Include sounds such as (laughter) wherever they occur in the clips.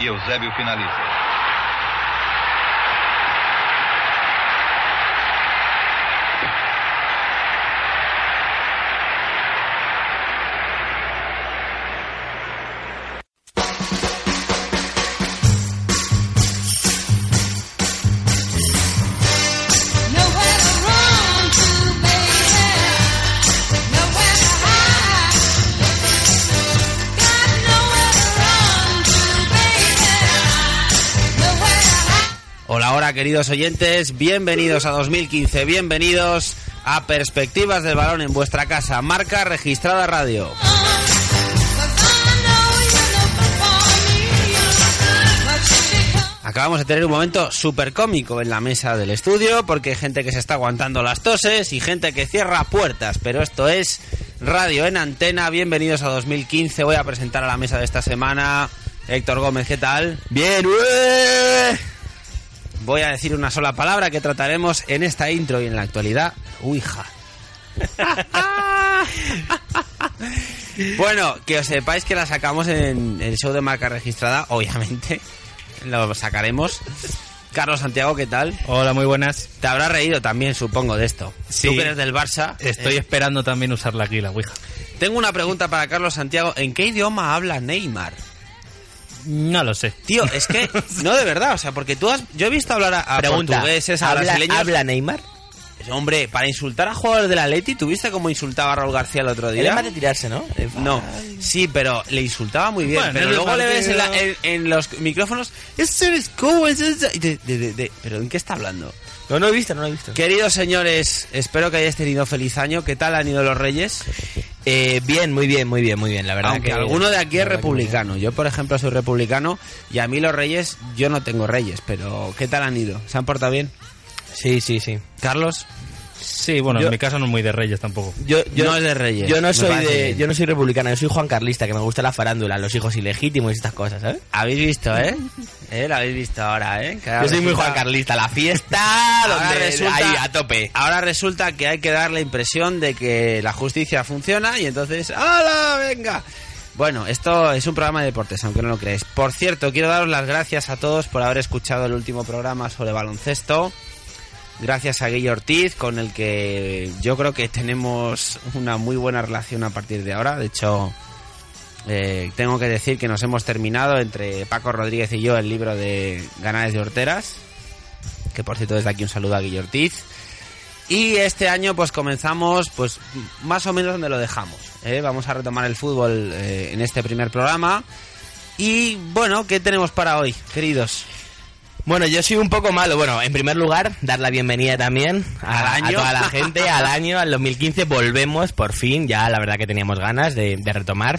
e Eusébio finaliza. Queridos oyentes, bienvenidos a 2015, bienvenidos a Perspectivas del Balón en vuestra casa, marca registrada radio. Acabamos de tener un momento súper cómico en la mesa del estudio porque hay gente que se está aguantando las toses y gente que cierra puertas, pero esto es Radio en Antena, bienvenidos a 2015, voy a presentar a la mesa de esta semana Héctor Gómez, ¿qué tal? Bien. Voy a decir una sola palabra que trataremos en esta intro y en la actualidad. Uija. bueno, que os sepáis que la sacamos en el show de marca registrada, obviamente. Lo sacaremos. Carlos Santiago, ¿qué tal? Hola, muy buenas. Te habrás reído también, supongo, de esto. Sí. Tú que eres del Barça. Estoy eh, esperando también usarla aquí, la Ouija. tengo una pregunta para Carlos Santiago. ¿En qué idioma habla Neymar? No lo sé. Tío, es que... (laughs) No, de verdad, o sea, porque tú has... Yo he visto hablar a, a Pregunta, portugueses, a ¿habla, brasileños... ¿habla Neymar? Hombre, para insultar a jugadores del Atleti, ¿tuviste cómo insultaba a Raúl García el otro día? es más de tirarse, ¿no? No, sí, pero le insultaba muy bien. Bueno, pero luego le ves en, la- partido- en- en los micrófonos, "Esto es es esto", y de- de- de- de- ¿Pero en qué está hablando? No, no he visto, no lo he visto. Queridos señores, espero que hayáis tenido feliz año. ¿Qué tal han ido los reyes? Eh, bien, muy bien, muy bien, muy bien, la verdad Aunque que... alguno de aquí es republicano. Yo, por ejemplo, soy republicano y a mí los reyes, yo no tengo reyes, pero ¿qué tal han ido? ¿Se han portado bien? Sí, sí, sí. Carlos, Sí, bueno, Yo- en mi caso no es muy de Reyes tampoco. Yo, yo, No es de Reyes, Yo no soy de, yo no soy republicano, yo soy Juan Carlista, que me gusta la farándula, los hijos ilegítimos y estas cosas, ¿sabes? habéis visto, ¿eh? ¿Eh? Lo habéis visto ahora, ¿eh? Que ahora Yo soy muy Juan Carlista, la fiesta, (laughs) Ahora donde resulta- ahí a tope. Ahora resulta que hay que dar la impresión de que la justicia funciona y entonces ¡Hala! ¡Venga! Bueno, esto es un programa de deportes, aunque no lo creáis. Por cierto, quiero daros las gracias a todos por haber escuchado el último programa sobre baloncesto. Gracias a Guillo Ortiz, con el que yo creo que tenemos una muy buena relación a partir de ahora. De hecho, eh, tengo que decir que nos hemos terminado entre Paco Rodríguez y yo el libro de Ganares de Horteras. Que por cierto, desde aquí un saludo a Guillo Ortiz. Y este año pues comenzamos pues más o menos donde lo dejamos. ¿eh? Vamos a retomar el fútbol eh, en este primer programa. Y bueno, ¿qué tenemos para hoy, queridos? Bueno, yo soy un poco malo. Bueno, en primer lugar, dar la bienvenida también a, Al a año. toda la gente, al (laughs) año, al 2015. Volvemos, por fin, ya la verdad que teníamos ganas de, de retomar.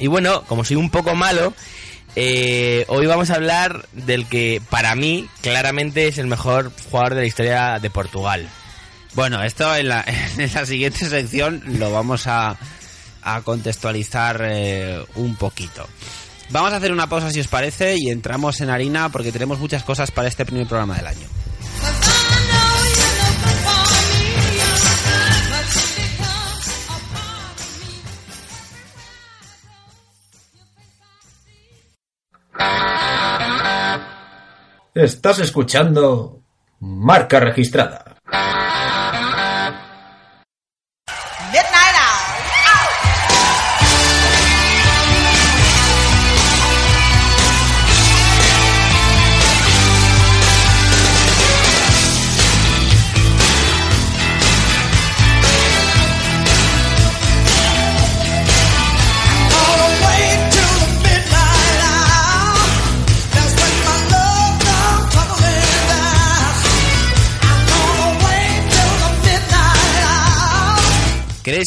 Y bueno, como soy un poco malo, eh, hoy vamos a hablar del que para mí claramente es el mejor jugador de la historia de Portugal. Bueno, esto en la, (laughs) en la siguiente sección lo vamos a, a contextualizar eh, un poquito. Vamos a hacer una pausa si os parece y entramos en harina porque tenemos muchas cosas para este primer programa del año. Estás escuchando Marca Registrada.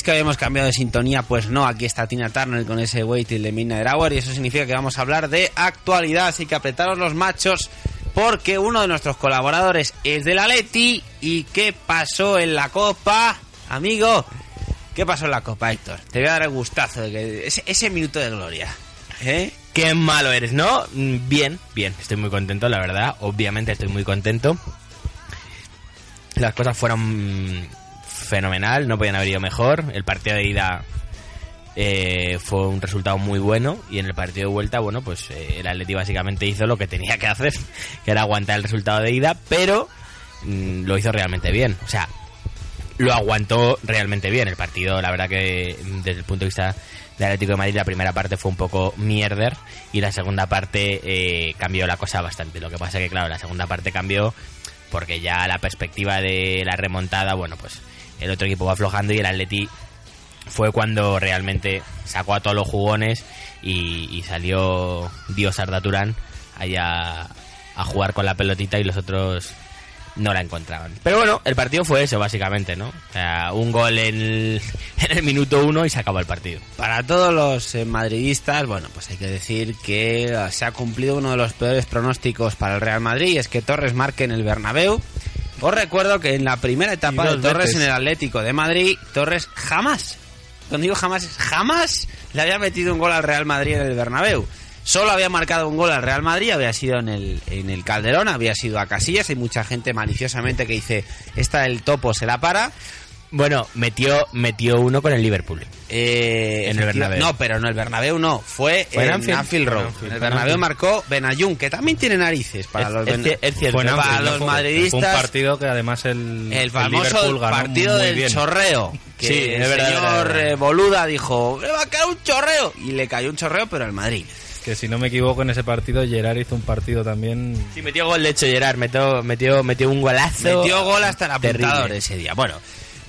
Que habíamos cambiado de sintonía? Pues no, aquí está Tina Turner con ese waiting de Midnight Hour y eso significa que vamos a hablar de actualidad, así que apretaros los machos porque uno de nuestros colaboradores es del Atleti y ¿qué pasó en la Copa? Amigo, ¿qué pasó en la Copa, Héctor? Te voy a dar el gustazo de que ese, minuto de gloria, ¿eh? Qué malo eres, ¿no? Mm, Bien, bien, estoy muy contento, la verdad. Obviamente estoy muy contento. Las cosas fueron fenomenal, no podían haber ido mejor. El partido de ida eh, fue un resultado muy bueno y en el partido de vuelta, bueno, pues eh, el Atleti básicamente hizo lo que tenía que hacer, (laughs) que era aguantar el resultado de ida, pero mm, lo hizo realmente bien. O sea, lo aguantó realmente bien. El partido, la verdad que mm, desde el punto de vista del Atlético de Madrid, la primera parte fue un poco mierder y la segunda parte eh, cambió la cosa bastante. Lo que pasa que, claro, la segunda parte cambió porque ya la perspectiva de la remontada, bueno, pues el otro equipo va aflojando y el Atleti fue cuando realmente sacó a todos los jugones y, salió Dios Arda Turán allá a jugar con la pelotita y los otros no la encontraban. Pero bueno, el partido fue eso, básicamente, ¿no? O sea, un gol (laughs) en el, minuto uno y se acabó el partido. Para todos los eh, madridistas, bueno, pues hay que decir que eh, se ha cumplido uno de los peores pronósticos para el Real Madrid, y es que Torres marque en el Bernabéu. Os recuerdo que en la primera etapa de Torres veces. en el Atlético de Madrid, Torres jamás, cuando digo jamás, es jamás le había metido un gol al Real Madrid en el Bernabéu. Solo había marcado un gol al Real Madrid, había sido en el, en el Calderón, había sido a Casillas. Hay mucha gente maliciosamente que dice, esta del topo se la para. Bueno, metió, metió uno con el Liverpool. Eh, En el Bernabéu. No, pero no, el Bernabéu no. Fue, ¿Fue en Anfield? Anfield Road. El Bernabéu marcó Benayun, que también tiene narices para Es- los es es cierto. Para Anfield, los madridistas- Fue un partido que además el, El famoso ganó partido del bien. chorreo. Que Sí, el verdad, señor verdad, eh, Boluda dijo, le va a caer un chorreo. Y le cayó un chorreo, pero al Madrid. Que si no me equivoco en ese partido, Gerard hizo un partido también. Sí, metió gol, de hecho, Gerard. Metió, metió, metió un golazo. Metió gol hasta el Terrible. apuntador ese día. Bueno,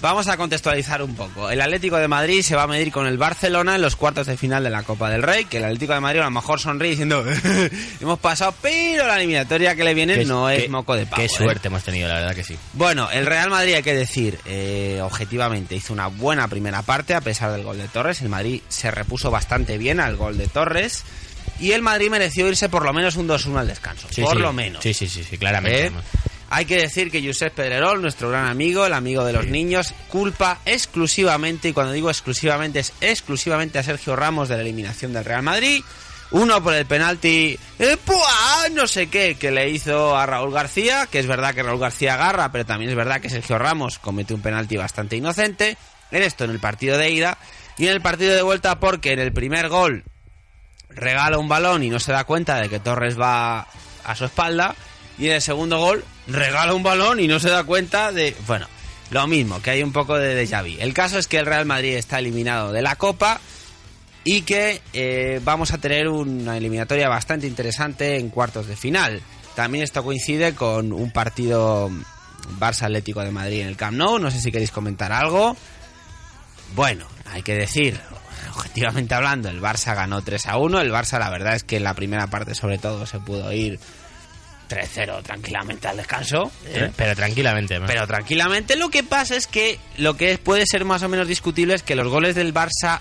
vamos a contextualizar un poco. El Atlético de Madrid se va a medir con el Barcelona en los cuartos de final de la Copa del Rey, que el Atlético de Madrid a lo mejor sonríe diciendo, (laughs) hemos pasado, pero la eliminatoria que le viene Qué- no es qué- moco de pavo. Qué ¿eh? suerte hemos tenido, la verdad que sí. Bueno, el Real Madrid, hay que decir, eh, objetivamente, hizo una buena primera parte a pesar del gol de Torres. El Madrid se repuso bastante bien al gol de Torres. Y el Madrid mereció irse por lo menos un 2-1 al descanso. Sí, por sí. lo menos. Sí, sí, sí, sí, claramente. ¿Eh? Hay que decir que Josep Pedrerol, nuestro gran amigo, el amigo de los niños, culpa exclusivamente, y cuando digo exclusivamente, es exclusivamente a Sergio Ramos de la eliminación del Real Madrid. Uno por el penalti, eh, no sé qué, que le hizo a Raúl García, que es verdad que Raúl García agarra, pero también es verdad que Sergio Ramos comete un penalti bastante inocente. En esto, en el partido de ida, y en el partido de vuelta, porque en el primer gol regala un balón y no se da cuenta de que Torres va a su espalda. Y en el segundo gol regala un balón y no se da cuenta de... Bueno, lo mismo, que hay un poco de déjà vu. El caso es que el Real Madrid está eliminado de la Copa y que eh, vamos a tener una eliminatoria bastante interesante en cuartos de final. También esto coincide con un partido Barça Atlético de Madrid en el Camp Nou. No sé si queréis comentar algo. Bueno, hay que decir, objetivamente hablando, el Barça ganó 3 a 1. El Barça, la verdad es que en la primera parte, sobre todo, se pudo ir 3-0 tranquilamente al descanso. ¿eh? Pero tranquilamente. ¿no? Pero tranquilamente lo que pasa es que lo que puede ser más o menos discutible es que los goles del Barça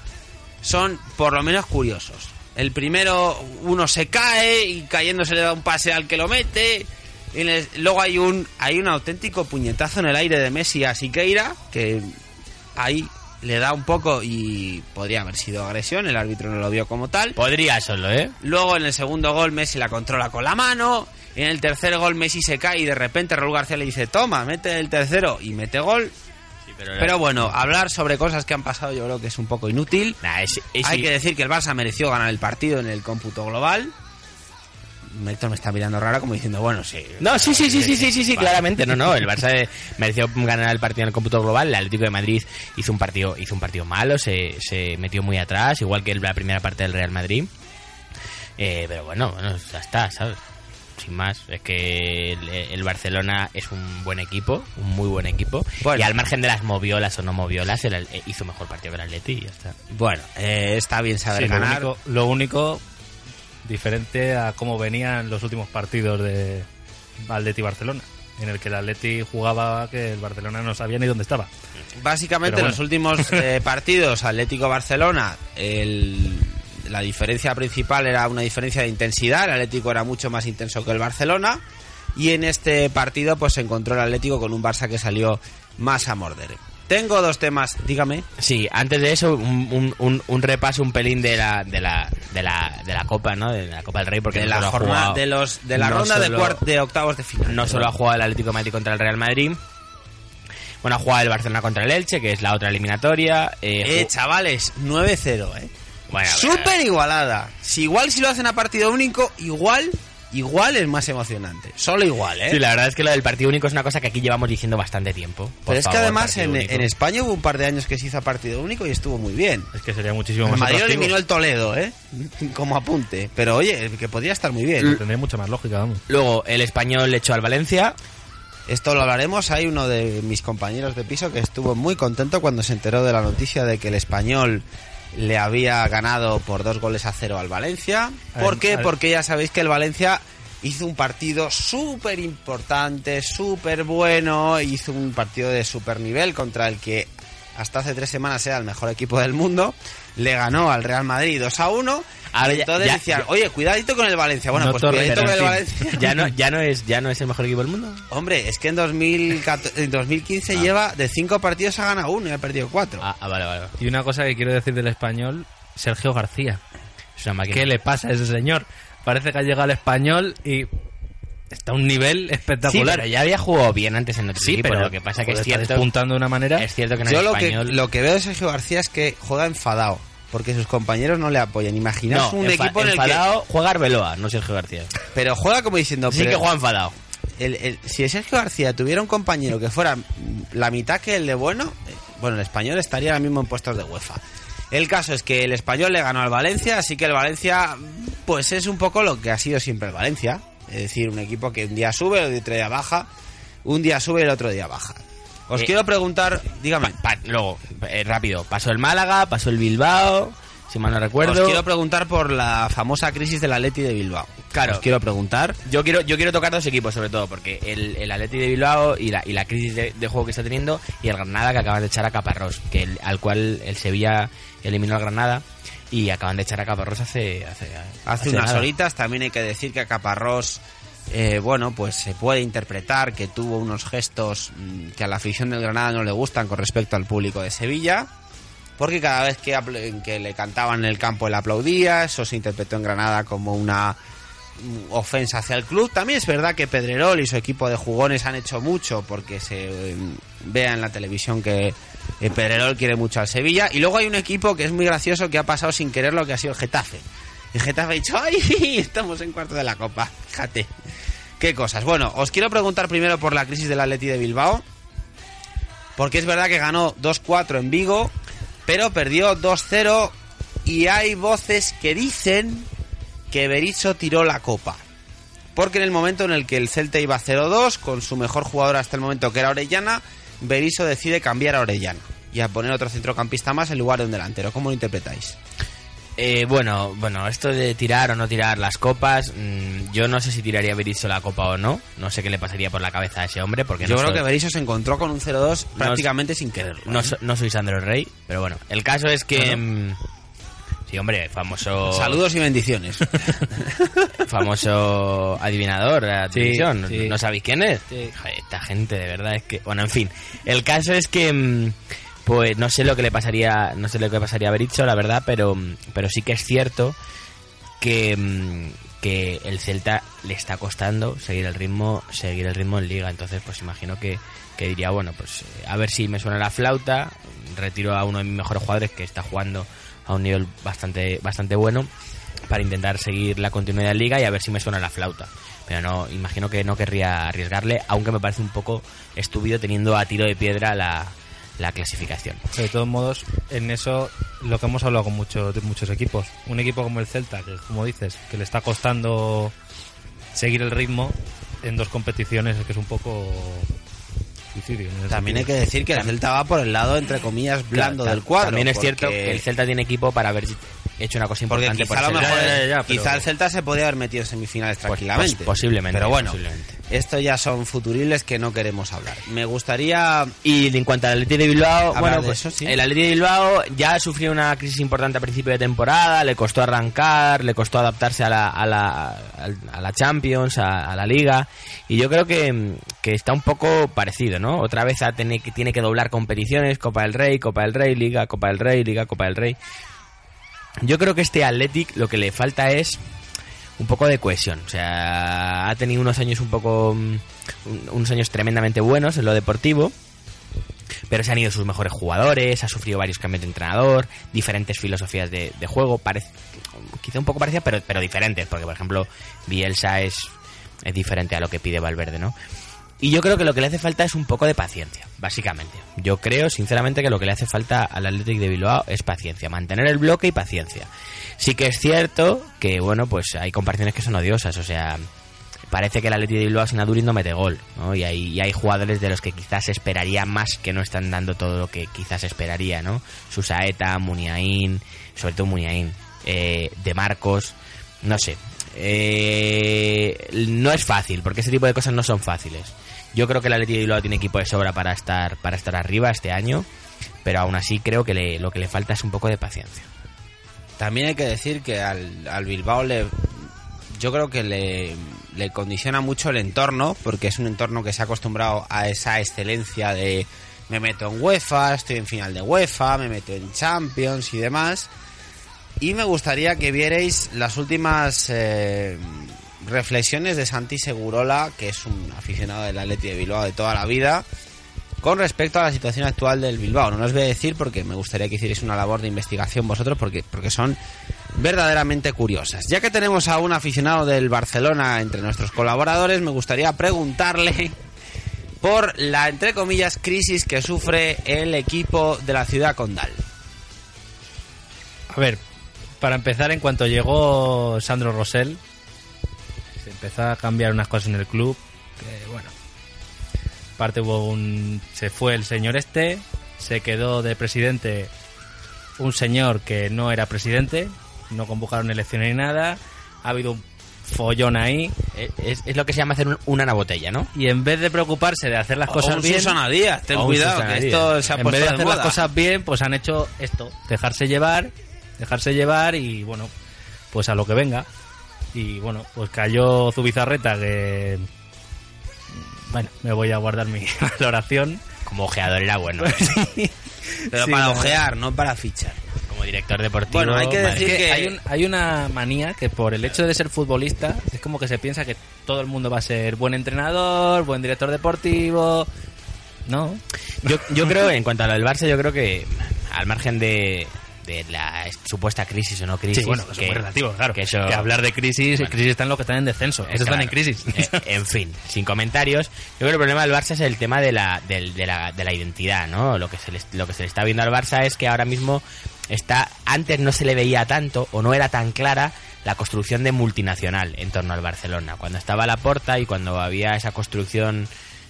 son por lo menos curiosos. El primero, uno se cae y cayendo se le da un pase al que lo mete. Y les- luego hay un, hay un auténtico puñetazo en el aire de Messi a Siqueira, que ahí le da un poco y podría haber sido agresión, el árbitro no lo vio como tal. Podría solo, ¿eh? Luego en el segundo gol Messi la controla con la mano. En el tercer gol Messi se cae y de repente Raúl García le dice, toma, mete el tercero y mete gol. Pero bueno, hablar sobre cosas que han pasado yo creo que es un poco inútil. Nah, es- es- Hay que decir que el Barça mereció ganar el partido en el cómputo global. Héctor me está mirando raro como diciendo, bueno, sí. No, sí, sí, sí, sí, sí, sí, sí, Vale. claramente. No, no, el Barça (laughs) mereció ganar el partido en el cómputo global. El Atlético de Madrid hizo un partido, hizo un partido malo, se, se metió muy atrás, igual que la primera parte del Real Madrid. Eh, pero bueno, bueno, ya está, ¿sabes? Sin más, es que el, el Barcelona es un buen equipo, un muy buen equipo. Bueno. Y al margen de las moviolas o no moviolas, el, hizo mejor partido que el Atleti y ya está. Bueno, eh, está bien saber Sí, lo, ganar. único, lo único diferente a cómo venían los últimos partidos de Atleti Barcelona. en el que el Atleti jugaba que el Barcelona no sabía ni dónde estaba. Básicamente en los bueno. últimos eh, (laughs) partidos Atlético-Barcelona, el- la diferencia principal era una diferencia de intensidad. El Atlético era mucho más intenso que el Barcelona. Y en este partido pues se encontró el Atlético con un Barça que salió más a morder. Tengo dos temas, dígame. Sí, antes de eso, un, un- un- un repaso, un pelín de la, de la, de la, de la Copa, ¿no? De la Copa del Rey, porque de no la solo ha jornada jugado- de los de la no ronda de, solo- cuart- de octavos de final. No solo ha jugado el Atlético de Madrid contra el Real Madrid. Bueno, ha jugado el Barcelona contra el Elche, que es la otra eliminatoria. Eh, Eh, chavales, 9-0, eh. Bueno, Súper igualada. Si igual si lo hacen a partido único, igual igual es más emocionante. Solo igual, ¿eh? Sí, la verdad es que lo del partido único es una cosa que aquí llevamos diciendo bastante tiempo. Por Pero es que además en, en España hubo un par de años que se hizo a partido único y estuvo muy bien. Es que sería muchísimo El más Madrid atractivo. eliminó el Toledo, ¿eh? (laughs) Como apunte. Pero oye, que podría estar muy bien. Tendría mucha más lógica, vamos. Luego, el español le echó al Valencia. Esto lo hablaremos. Hay uno de mis compañeros de piso que estuvo muy contento cuando se enteró de la noticia de que el español le había ganado por dos goles a cero al Valencia. ¿Por qué? Porque ya sabéis que el Valencia hizo un partido súper importante, súper bueno, hizo un partido de súper nivel contra el que hasta hace tres semanas era el mejor equipo del mundo. Le ganó al Real Madrid 2 a 1. Ahora ya- entonces ya- decían, ya- oye, cuidadito con el Valencia. Bueno, No pues cuidadito con el Valencia. Ya no, ya no es, ya no es el mejor equipo del mundo. Hombre, es que en, 2014 en 2015 lleva de cinco partidos ha ganado uno y ha perdido cuatro. Ah, ah, vale, vale. Y una cosa que quiero decir del español, Sergio García. Es una máquina. ¿Qué le pasa a ese señor? Parece que ha llegado al español y está a un nivel Sí, espectacular. pero ya había jugado bien antes en otro Sí, equipo. pero Lo que pasa que es joder, está cierto, despuntando de una manera. es cierto que en Yo el lo que, español... lo que veo de Sergio García es que juega enfadado. Porque sus compañeros no le apoyan. Imaginaos no, un equipo en el que. enfadado, juega Arbeloa, no Sergio García. Pero juega como diciendo. Sí pero que juega enfadado. el- el- si Sergio García tuviera un compañero que fuera la mitad que el de bueno, eh, bueno, el español estaría ahora mismo en puestos de UEFA. El caso es que el español le ganó al Valencia, así que el Valencia, pues es un poco lo que ha sido siempre el Valencia. Es decir, un equipo que un día sube, el otro día baja, un día sube y el otro día baja. Os Eh, quiero preguntar, dígame, Pa- luego, eh, rápido, pasó el Málaga, pasó el Bilbao, si mal no recuerdo. os quiero preguntar por la famosa crisis del Atleti de Bilbao. Claro. Os quiero preguntar. Yo quiero, yo quiero tocar dos equipos, sobre todo, porque el, el Atleti de Bilbao y la, y la crisis de, de juego que está teniendo, y el Granada que acaban de echar a Caparrós, que el- al cual el Sevilla eliminó al Granada, y acaban de echar a Caparrós hace, hace, Hace unas nada. horitas también hay que decir que a Caparrós, eh, bueno, pues se puede interpretar que tuvo unos gestos mm, que a la afición del Granada no le gustan con respecto al público de Sevilla. Porque cada vez que, le cantaban en el campo él aplaudía, eso se interpretó en Granada como una mm, ofensa hacia el club. También es verdad que Pedrerol y su equipo de jugones han hecho mucho porque se eh, vea en la televisión que eh, Pedrerol quiere mucho al Sevilla. Y luego hay un equipo que es muy gracioso que ha pasado sin querer lo que ha sido el Getafe. Getafe ha dicho, ¡ay! (laughs) Estamos en cuarto de la Copa. Fíjate. Qué cosas. Bueno, os quiero preguntar primero por la crisis del Atleti de Bilbao. Porque es verdad que ganó 2-4 en Vigo, pero perdió 2-0 y hay voces que dicen que Berizzo tiró la copa. Porque en el momento en el que el Celta iba 0-2, con su mejor jugador hasta el momento que era Orellana, Berizzo decide cambiar a Orellana y a poner otro centrocampista más en lugar de un delantero. ¿Cómo lo interpretáis? Eh, bueno, bueno, esto de tirar o no tirar las copas, mm, yo no sé si tiraría Berizzo la copa o no. No sé qué le pasaría por la cabeza a ese hombre, porque Yo no creo soy- que Berizzo se encontró con un 0-2 prácticamente sin quererlo. no, ¿eh? so- no soy Sandro Rey, pero bueno, el caso es que... mm, sí, hombre, famoso... Saludos y bendiciones. (laughs) famoso adivinador de la Sí, televisión. sí. ¿No sabéis quién es? Sí. Joder, esta gente de verdad es que... Bueno, en fin. El caso es que... mm, Pues no sé lo que le pasaría, no sé lo que pasaría a Berizzo, la verdad, pero, pero sí que es cierto que, mm, que el Celta le está costando seguir el ritmo, seguir el ritmo en liga. Entonces, pues imagino que, que diría, bueno, pues eh, a ver si me suena la flauta, retiro a uno de mis mejores jugadores que está jugando a un nivel bastante, bastante bueno para intentar seguir la continuidad en liga y a ver si me suena la flauta. Pero no, imagino que no querría arriesgarle, aunque me parece un poco estúpido teniendo a tiro de piedra la, la clasificación. De todos modos, en eso lo que hemos hablado con muchos de muchos equipos. Un equipo como el Celta, que como dices, que le está costando seguir el ritmo en dos competiciones, es que es un poco suicidio. También hay que sentido. decir que el Celta va por el lado, entre comillas, blando Claro, del cuadro. También es porque- cierto que el Celta tiene equipo para haber hecho una cosa Porque importante quizá, por a lo ser- mejor Ya, ya, ya, pero- quizá el Celta se podía haber metido en semifinales Pues- tranquilamente. pues posiblemente, Pero bueno, posiblemente. esto ya son futuribles que no queremos hablar. Me gustaría Y en cuanto al Atleti de Bilbao, bueno, pues eso, sí. el Atleti de Bilbao ya sufrió una crisis importante a principio de temporada, le costó arrancar, le costó adaptarse a la, a la, a la Champions, a, a la Liga, y yo creo que, que está un poco parecido, ¿no? Otra vez a tener, que tiene que doblar competiciones, Copa del Rey, Copa del Rey, Liga, Copa del Rey, Liga, Copa del Rey. Yo creo que este Athletic lo que le falta es un poco de cohesión. O sea, ha tenido unos años un poco. mm, un- unos años tremendamente buenos en lo deportivo. Pero se han ido sus mejores jugadores, ha sufrido varios cambios de entrenador, diferentes filosofías de, de juego, parece, quizá un poco parecidas, pero, pero diferentes, porque por ejemplo Bielsa es, es diferente a lo que pide Valverde, ¿no? Y yo creo que lo que le hace falta es un poco de paciencia, básicamente. Yo creo, sinceramente, que lo que le hace falta al Athletic de Bilbao es paciencia, mantener el bloque y paciencia. Sí que es cierto que, bueno, pues hay comparaciones que son odiosas, o sea, parece que el Athletic de Bilbao sin Aduriz no mete gol, ¿no? Y hay, y hay jugadores de los que quizás esperaría más que no están dando todo lo que quizás esperaría, ¿no? Susaeta, Muniain, sobre todo Muniain, eh, De Marcos, no sé. Eh, no es fácil, porque ese tipo de cosas no son fáciles. Yo creo que el Athletic de Bilbao tiene equipo de sobra para estar, para estar arriba este año, pero aún así creo que lo que le falta es un poco de paciencia. También hay que decir que al, Bilbao le. Yo creo que le, le condiciona mucho el entorno, porque es un entorno que se ha acostumbrado a esa excelencia de me meto en UEFA, estoy en final de UEFA, me meto en Champions y demás. Y me gustaría que vierais las últimas eh, reflexiones de Santi Segurola, que es un aficionado del Atleti de Bilbao de toda la vida, con respecto a la situación actual del Bilbao. No os voy a decir porque me gustaría que hicierais una labor de investigación vosotros porque, porque son verdaderamente curiosas. Ya que tenemos a un aficionado del Barcelona entre nuestros colaboradores, me gustaría preguntarle por la, entre comillas, crisis que sufre el equipo de la ciudad condal. A ver, para empezar, en cuanto llegó Sandro Rosell, se empezó a cambiar unas cosas en el club. Que bueno, aparte hubo un. Se fue el señor este, se quedó de presidente un señor que no era presidente, no convocaron elecciones ni nada. Ha habido un follón ahí. Es, es lo que se llama hacer un- una en la botella, ¿no? Y en vez de preocuparse de hacer las cosas o un bien. Susana Díaz, ten O un cuidado, Susana que Díaz. esto se ha en puesto vez de de hacer moda. las cosas bien, pues han hecho esto, dejarse llevar, dejarse llevar y bueno, pues a lo que venga. Y bueno, pues cayó Zubizarreta que bueno, me voy a guardar mi (laughs) valoración. Como ojeador era bueno. (laughs) Pero Sí, para ojear, no para fichar. Como director deportivo. Bueno, hay que decir Es que que- hay, un- hay una manía que por el hecho de ser futbolista es como que se piensa que todo el mundo va a ser buen entrenador, buen director deportivo. No, Yo, yo creo, en cuanto a lo del Barça, yo creo que al margen de, de la supuesta crisis o no crisis. sí, bueno, eso es muy relativo, claro. Que, Que, hablar de crisis, Bueno. crisis están los que están en descenso, Eh, esos están en crisis. Eh, en fin, sin comentarios. Yo creo que el problema del Barça es el tema de la, del- de, la, de la identidad, ¿no? Lo que, se le, lo que se le está viendo al Barça es que ahora mismo está. Antes no se le veía tanto o no era tan clara la construcción de multinacional en torno al Barcelona. Cuando estaba la porta y cuando había esa construcción.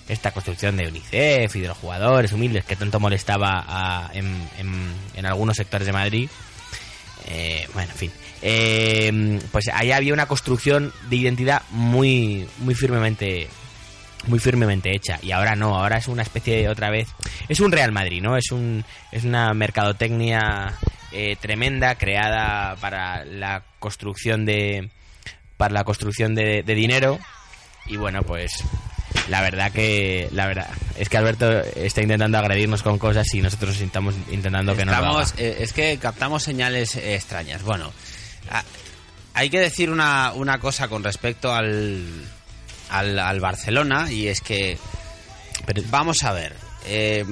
Esta construcción de UNICEF y de los jugadores humildes que tanto molestaba a- en, en- en algunos sectores de Madrid, eh, bueno, en fin. Eh, pues ahí había una construcción de identidad muy, muy firmemente muy firmemente hecha y ahora no, ahora es una especie de otra vez es un Real Madrid, ¿no? Es un es una mercadotecnia eh, tremenda creada para la construcción de para la construcción de, de dinero y bueno, pues la verdad que la verdad es que Alberto está intentando agredirnos con cosas y nosotros estamos intentando que no lo haga. Estamos, eh, es que captamos señales eh, extrañas. Bueno, a- hay que decir una, una cosa con respecto al, al, al Barcelona y es que Pero- vamos a ver. eh,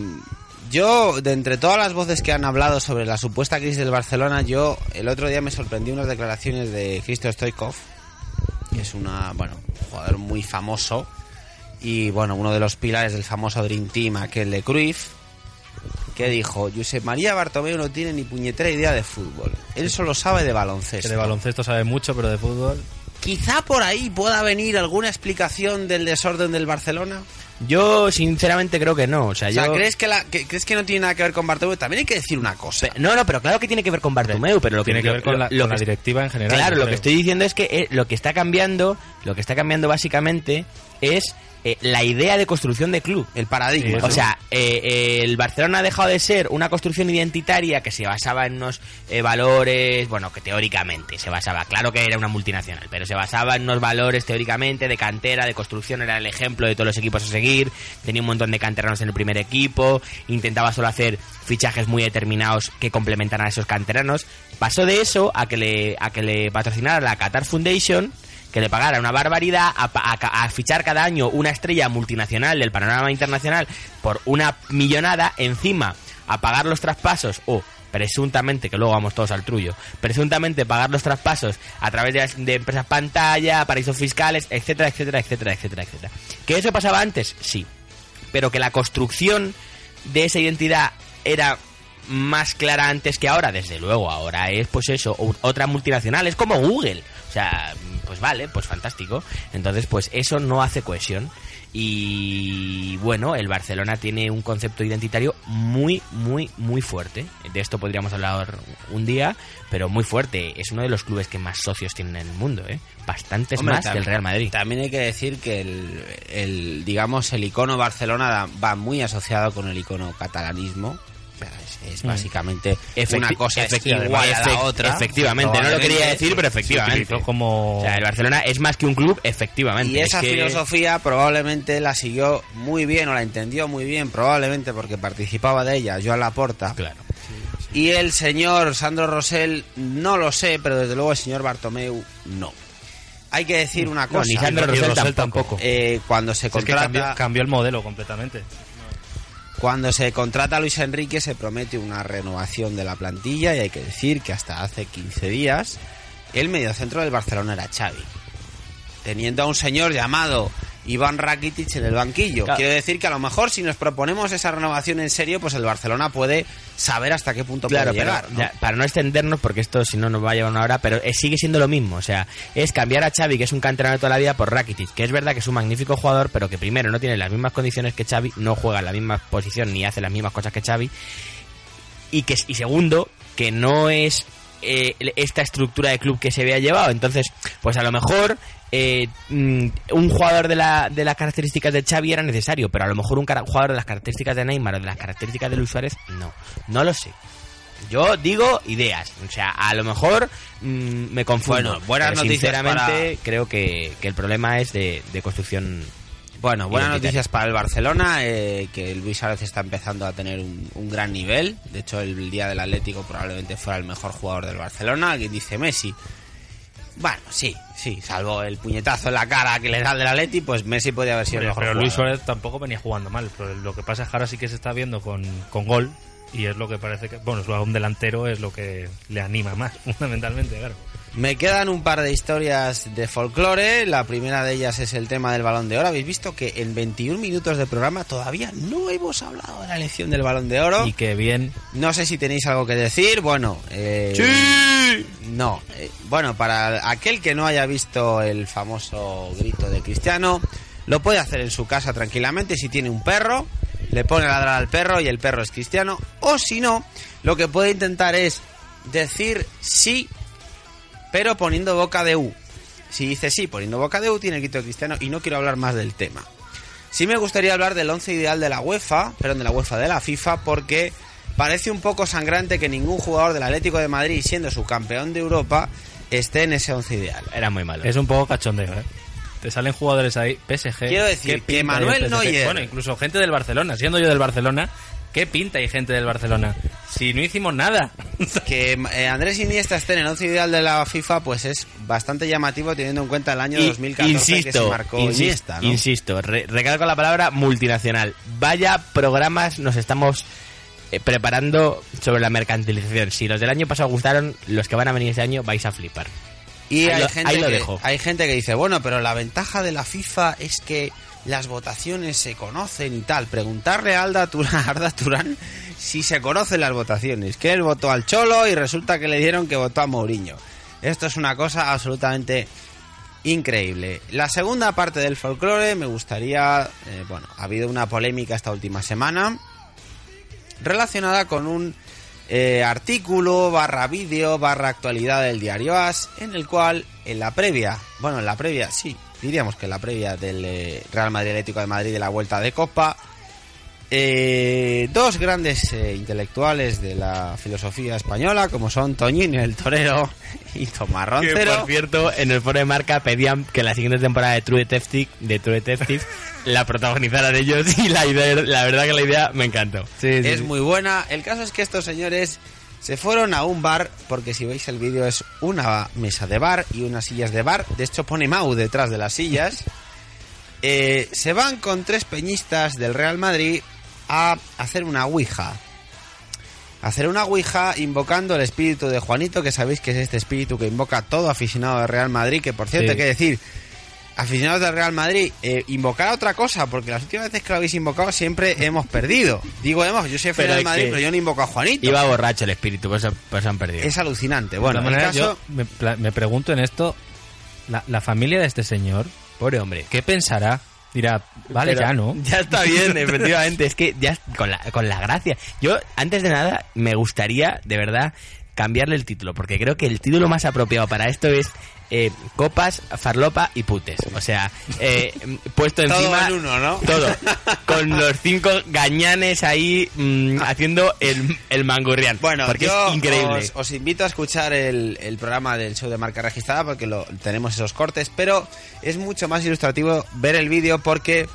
yo, de entre todas las voces que han hablado sobre la supuesta crisis del Barcelona, yo el otro día me sorprendí unas declaraciones de Cristo Stoikov, es una, bueno, un jugador muy famoso y bueno, uno de los pilares del famoso Dream Team, aquel de Cruyff, que dijo, Josep María Bartomeu no tiene ni puñetera idea de fútbol. Él solo sabe de baloncesto. Que de baloncesto sabe mucho, pero de fútbol. Quizá por ahí pueda venir alguna explicación del desorden del Barcelona. Yo sinceramente creo que no. O sea, O sea, yo... ¿crees que, la, que- ¿crees que no tiene nada que ver con Bartomeu? También hay que decir una cosa. No, no, pero claro que tiene que ver con Bartomeu, pero lo Tiene que ver con la, lo con la que- directiva en general. Claro, lo que estoy diciendo es que eh, lo que está cambiando, lo que está cambiando básicamente es eh, la idea de construcción de club. El paradigma. Sí, O sea, eh, eh, el Barcelona ha dejado de ser una construcción identitaria que se basaba en unos eh, valores, bueno, que teóricamente se basaba, claro que era una multinacional, pero se basaba en unos valores teóricamente de cantera, de construcción, era el ejemplo de todos los equipos a seguir, tenía un montón de canteranos en el primer equipo, intentaba solo hacer fichajes muy determinados que complementaran a esos canteranos. Pasó de eso a que le, a que le patrocinara la Qatar Foundation, que le pagara una barbaridad a, fichar cada año una estrella multinacional del panorama internacional por una millonada, encima a pagar los traspasos o presuntamente, que luego vamos todos al trullo, presuntamente pagar los traspasos a través de, de empresas pantalla, paraísos fiscales, etcétera, etcétera, etcétera, etcétera, etcétera. ¿Que eso pasaba antes? Sí. Pero que la construcción de esa identidad era más clara antes que ahora, desde luego, ahora es pues eso, otra multinacional, es como Google. O sea, pues vale, pues fantástico. Entonces, pues eso no hace cohesión. Y bueno, el Barcelona tiene un concepto identitario muy, muy, muy fuerte. De esto podríamos hablar un día, pero muy fuerte. Es uno de los clubes que más socios tienen en el mundo, ¿eh? Bastantes Hombre, más tam- del Real Madrid. También hay que decir que el, el, digamos, el icono Barcelona va muy asociado con el icono catalanismo. Es, básicamente Efecti- una cosa es igual a la otra. Efectivamente, no lo quería decir, pero efectivamente. como... O sea, el Barcelona es más que un club, efectivamente. Y esa Es que- filosofía probablemente la siguió muy bien o la entendió muy bien, probablemente porque participaba de ella Joan Laporta. Claro. Y el señor Sandro Rosell, no lo sé, pero desde luego el señor Bartomeu, no. Hay que decir una No, cosa. ni Sandro Y Rosell Rosell tampoco. tampoco. Eh, cuando se Es que contrata, cambió, cambió el modelo completamente. Cuando se contrata a Luis Enrique se promete una renovación de la plantilla y hay que decir que hasta hace 15 días el mediocentro del Barcelona era Xavi. Teniendo a un señor llamado Iván Rakitic en el banquillo. Claro. Quiero decir que a lo mejor si nos proponemos esa renovación en serio, pues el Barcelona puede saber hasta qué punto Claro, puede pero llegar. ¿no? ya, para no extendernos, porque esto si no nos va a llevar una hora, pero sigue siendo lo mismo. O sea, es cambiar a Xavi, que es un canterano de toda la vida, por Rakitic, que es verdad que es un magnífico jugador, pero que primero no tiene las mismas condiciones que Xavi, no juega en la misma posición ni hace las mismas cosas que Xavi. Y, que, y segundo, que no es eh, esta estructura de club que se había llevado. Entonces, pues a lo mejor eh, mm, un jugador de, la, de las características de Xavi era necesario, pero a lo mejor un jugador de las características de Neymar o de las características de Luis Suárez, no. No lo sé. Yo digo ideas. O sea, a lo mejor mm, me confundo. Bueno, buenas pero noticias Sinceramente, creo que, que el problema es de, de construcción. Bueno, buenas noticias para el Barcelona, eh, que Luis Suárez está empezando a tener un, un gran nivel. De hecho, el día del Atlético probablemente fuera el mejor jugador del Barcelona. Alguien dice Messi. Bueno, sí, sí, salvo el puñetazo en la cara que le da el del Atleti, pues Messi podría haber sido el mejor pero Luis. Suárez tampoco venía jugando mal. Pero lo que pasa es que ahora sí que se está viendo con, con gol. Y es lo que parece que. Bueno, a un delantero es lo que le anima más, (laughs) fundamentalmente, claro. Me quedan un par de historias de folclore. La primera de ellas es el tema del balón de oro. Habéis visto que en 21 minutos de programa todavía no hemos hablado de la elección del balón de oro. Y que bien. No sé si tenéis algo que decir. Bueno, eh, No, eh, bueno, para aquel que no haya visto el famoso grito de Cristiano, lo puede hacer en su casa tranquilamente si tiene un perro, le pone a ladrar al perro y el perro es cristiano, o si no, lo que puede intentar es decir sí, pero poniendo boca de U. Si dice sí, poniendo boca de U, tiene el de Cristiano y no quiero hablar más del tema. Sí me gustaría hablar del once ideal de la UEFA, perdón, de la UEFA de la FIFA, porque parece un poco sangrante que ningún jugador del Atlético de Madrid, siendo su campeón de Europa, esté en ese once ideal. Era muy malo. Es un poco cachondeo, ¿eh? Te salen jugadores ahí, PSG. Quiero decir ¿qué que Manuel? Neuer- Bueno, incluso gente del Barcelona. Siendo yo del Barcelona, ¿qué pinta hay gente del Barcelona? Si no hicimos nada. (laughs) Que eh, Andrés Iniesta esté en el once ideal de la FIFA, pues es bastante llamativo teniendo en cuenta el año Y- 2014 que se insisto, marcó insis- Iniesta, ¿no? insisto, re- recalco la palabra multinacional. Vaya programas nos estamos eh, preparando sobre la mercantilización. Si los del año pasado gustaron, los que van a venir este año vais a flipar. Y Ahí hay, lo- gente ahí lo que, dejo. hay gente que dice, bueno, pero la ventaja de la FIFA es que las votaciones se conocen y tal. Preguntarle a Alda Turán, (laughs) Arda Turán si se conocen las votaciones. Que él votó al Cholo y resulta que le dieron que votó a Mourinho. Esto es una cosa absolutamente Increíble. La segunda parte del folclore me gustaría, eh, bueno, ha habido una polémica esta última semana relacionada con un eh, artículo barra vídeo barra actualidad del diario As en el cual en la previa, bueno, en la previa, sí, diríamos que la previa del eh, Real Madrid Atlético de Madrid de la vuelta de Copa, eh, dos grandes eh, intelectuales de la filosofía española, como son Toñín el Torero (laughs) y Tomás Que, Roncero. por cierto, en el foro de marca pedían que la siguiente temporada de True Detective, de True Detective (laughs) la protagonizaran ellos y la idea, la verdad que la idea me encantó. es muy buena. El caso es que estos señores se fueron a un bar, porque si veis el vídeo es una mesa de bar y unas sillas de bar. De hecho pone Mau detrás de las sillas. (laughs) Eh, se van con tres peñistas del Real Madrid a hacer una ouija. Hacer una ouija invocando el espíritu de Juanito, que sabéis que es este espíritu que invoca a todo aficionado del Real Madrid, que por cierto Sí. hay que decir, aficionados del Real Madrid, eh, invocar a otra cosa, porque las últimas veces que lo habéis invocado siempre hemos perdido. Digo hemos, yo soy aficionado del Madrid, pero yo no invoco a Juanito. Iba borracho el espíritu, pues, pues han perdido. Es alucinante. Bueno, todas el maneras, caso... yo me, pregunto en esto, la, la familia de este señor, Pobre hombre. ¿qué pensará? Dirá, vale, Pero ya, ¿no? (laughs) Ya está bien, (laughs) efectivamente. Es que ya con la, con la gracia. Yo, antes de nada, me gustaría, de verdad, cambiarle el título, porque creo que el título más apropiado para esto es eh, Copas, Farlopa y Putes. O sea, eh, (laughs) puesto Todo encima. en uno, ¿no? Todo. (laughs) Con los cinco gañanes ahí mm, haciendo el, el mangurrián. Bueno, porque yo es increíble. Os, os invito a escuchar el, el programa del show de marca registrada porque lo, tenemos esos cortes, pero es mucho más ilustrativo ver el vídeo porque,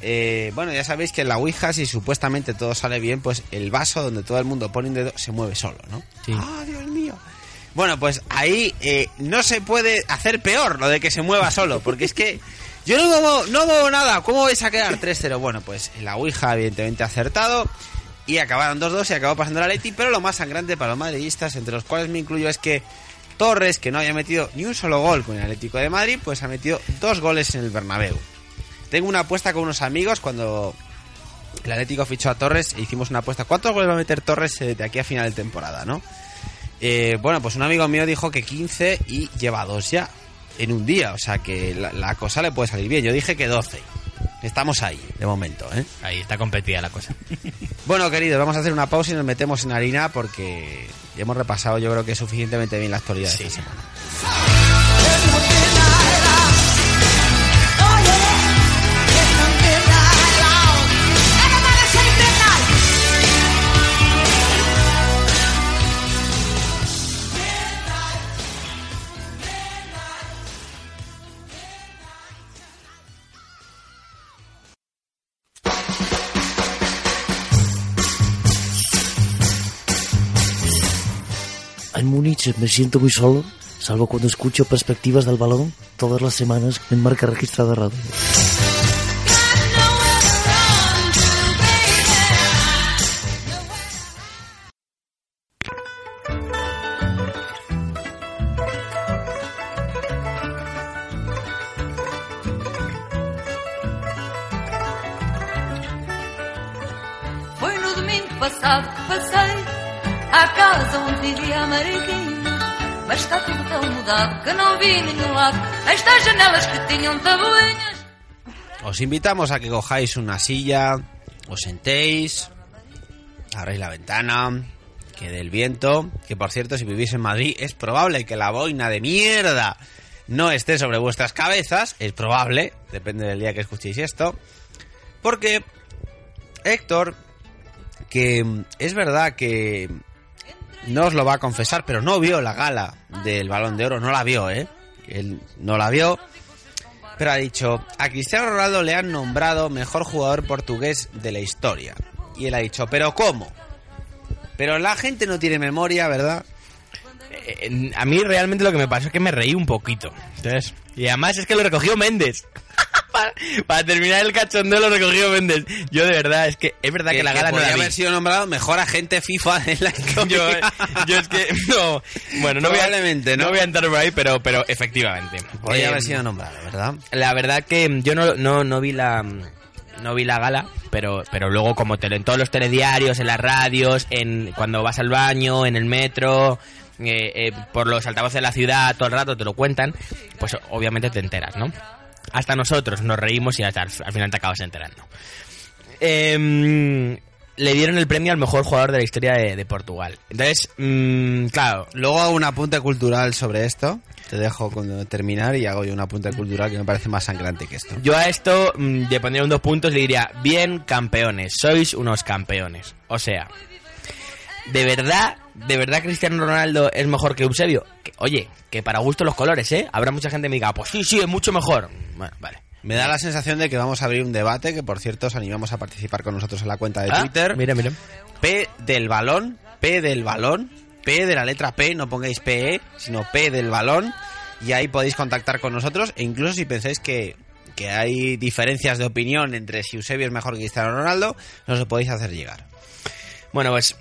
eh, bueno, ya sabéis que en la Ouija, si supuestamente todo sale bien, pues el vaso donde todo el mundo pone un dedo se mueve solo, ¿no? Sí. ¡Ah, Dios mío! Bueno, pues ahí eh, no se puede hacer peor lo de que se mueva solo, porque es que yo no muevo, no muevo nada, ¿cómo vais a quedar 3-0? Bueno, pues la Ouija evidentemente ha acertado y acabaron 2-2 y acabó pasando la Leti, pero lo más sangrante para los madridistas, entre los cuales me incluyo, es que Torres, que no había metido ni un solo gol con el Atlético de Madrid, pues ha metido dos goles en el Bernabéu. Tengo una apuesta con unos amigos cuando el Atlético fichó a Torres e hicimos una apuesta. ¿Cuántos goles va a meter Torres eh, de aquí a final de temporada, no? Eh, bueno, pues un amigo mío dijo que 15 y lleva dos ya en un día, o sea que la, la cosa le puede salir bien. Yo dije que 12. Estamos ahí, de momento, ¿eh? Ahí está competida la cosa. (laughs) Bueno, queridos, vamos a hacer una pausa y nos metemos en harina porque hemos repasado, yo creo que suficientemente bien la actualidad de esta semana. Me siento muy solo, salvo cuando escucho perspectivas del balón todas las semanas en marca registrada radio. Os invitamos a que cojáis una silla, os sentéis, abráis la ventana, que dé el viento, que por cierto si vivís en Madrid es probable que la boina de mierda no esté sobre vuestras cabezas, es probable, depende del día que escuchéis esto, porque Héctor, que es verdad que no os lo va a confesar, pero no vio la gala del Balón de Oro, no la vio, ¿eh? Él no la vio, pero ha dicho, a Cristiano Ronaldo le han nombrado mejor jugador portugués de la historia. Y él ha dicho, ¿pero cómo? Pero la gente no tiene memoria, ¿verdad? Eh, a mí realmente lo que me pasó es que me reí un poquito. ¿sabes? Y además es que lo recogió Méndez. Para, para terminar el cachondeo lo recogió Méndez. Yo de verdad, es que es verdad que, la gala no podría la vi. haber sido nombrado mejor agente FIFA de la (laughs) yo, yo es que no bueno no voy, a, ¿no? voy a entrar por ahí pero pero efectivamente Podría Eh, haber sido nombrado, ¿verdad? la verdad que yo no, no, no vi la no vi la gala pero pero luego como tele- en todos los telediarios en las radios en cuando vas al baño en el metro eh, eh, por los altavoces de la ciudad todo el rato te lo cuentan, pues obviamente te enteras, ¿no? Hasta nosotros nos reímos y hasta al, al final te acabas enterando. Em, le dieron el premio al mejor jugador de la historia de, de Portugal. Entonces, mm, claro, Luego hago un apunte cultural sobre esto. Te dejo con- terminar y hago yo un apunte cultural que me parece más sangrante que esto. Yo a esto mm, le pondría un dos puntos y le diría, bien campeones, sois unos campeones. O sea, de verdad, de verdad Cristiano Ronaldo es mejor que Eusebio. Que, oye, que para gusto los colores, ¿eh? Habrá mucha gente que me diga, pues sí, sí, es mucho mejor. Bueno, vale. Me da la sensación de que vamos a abrir un debate, que por cierto os animamos a participar con nosotros en la cuenta de Ah, Twitter. Mira, mira. P del balón, P del balón, P de la letra P, no pongáis PE, sino P del balón, y ahí podéis contactar con nosotros, e incluso si pensáis que, que hay diferencias de opinión entre si Eusebio es mejor que Cristiano Ronaldo, nos lo podéis hacer llegar. Bueno, pues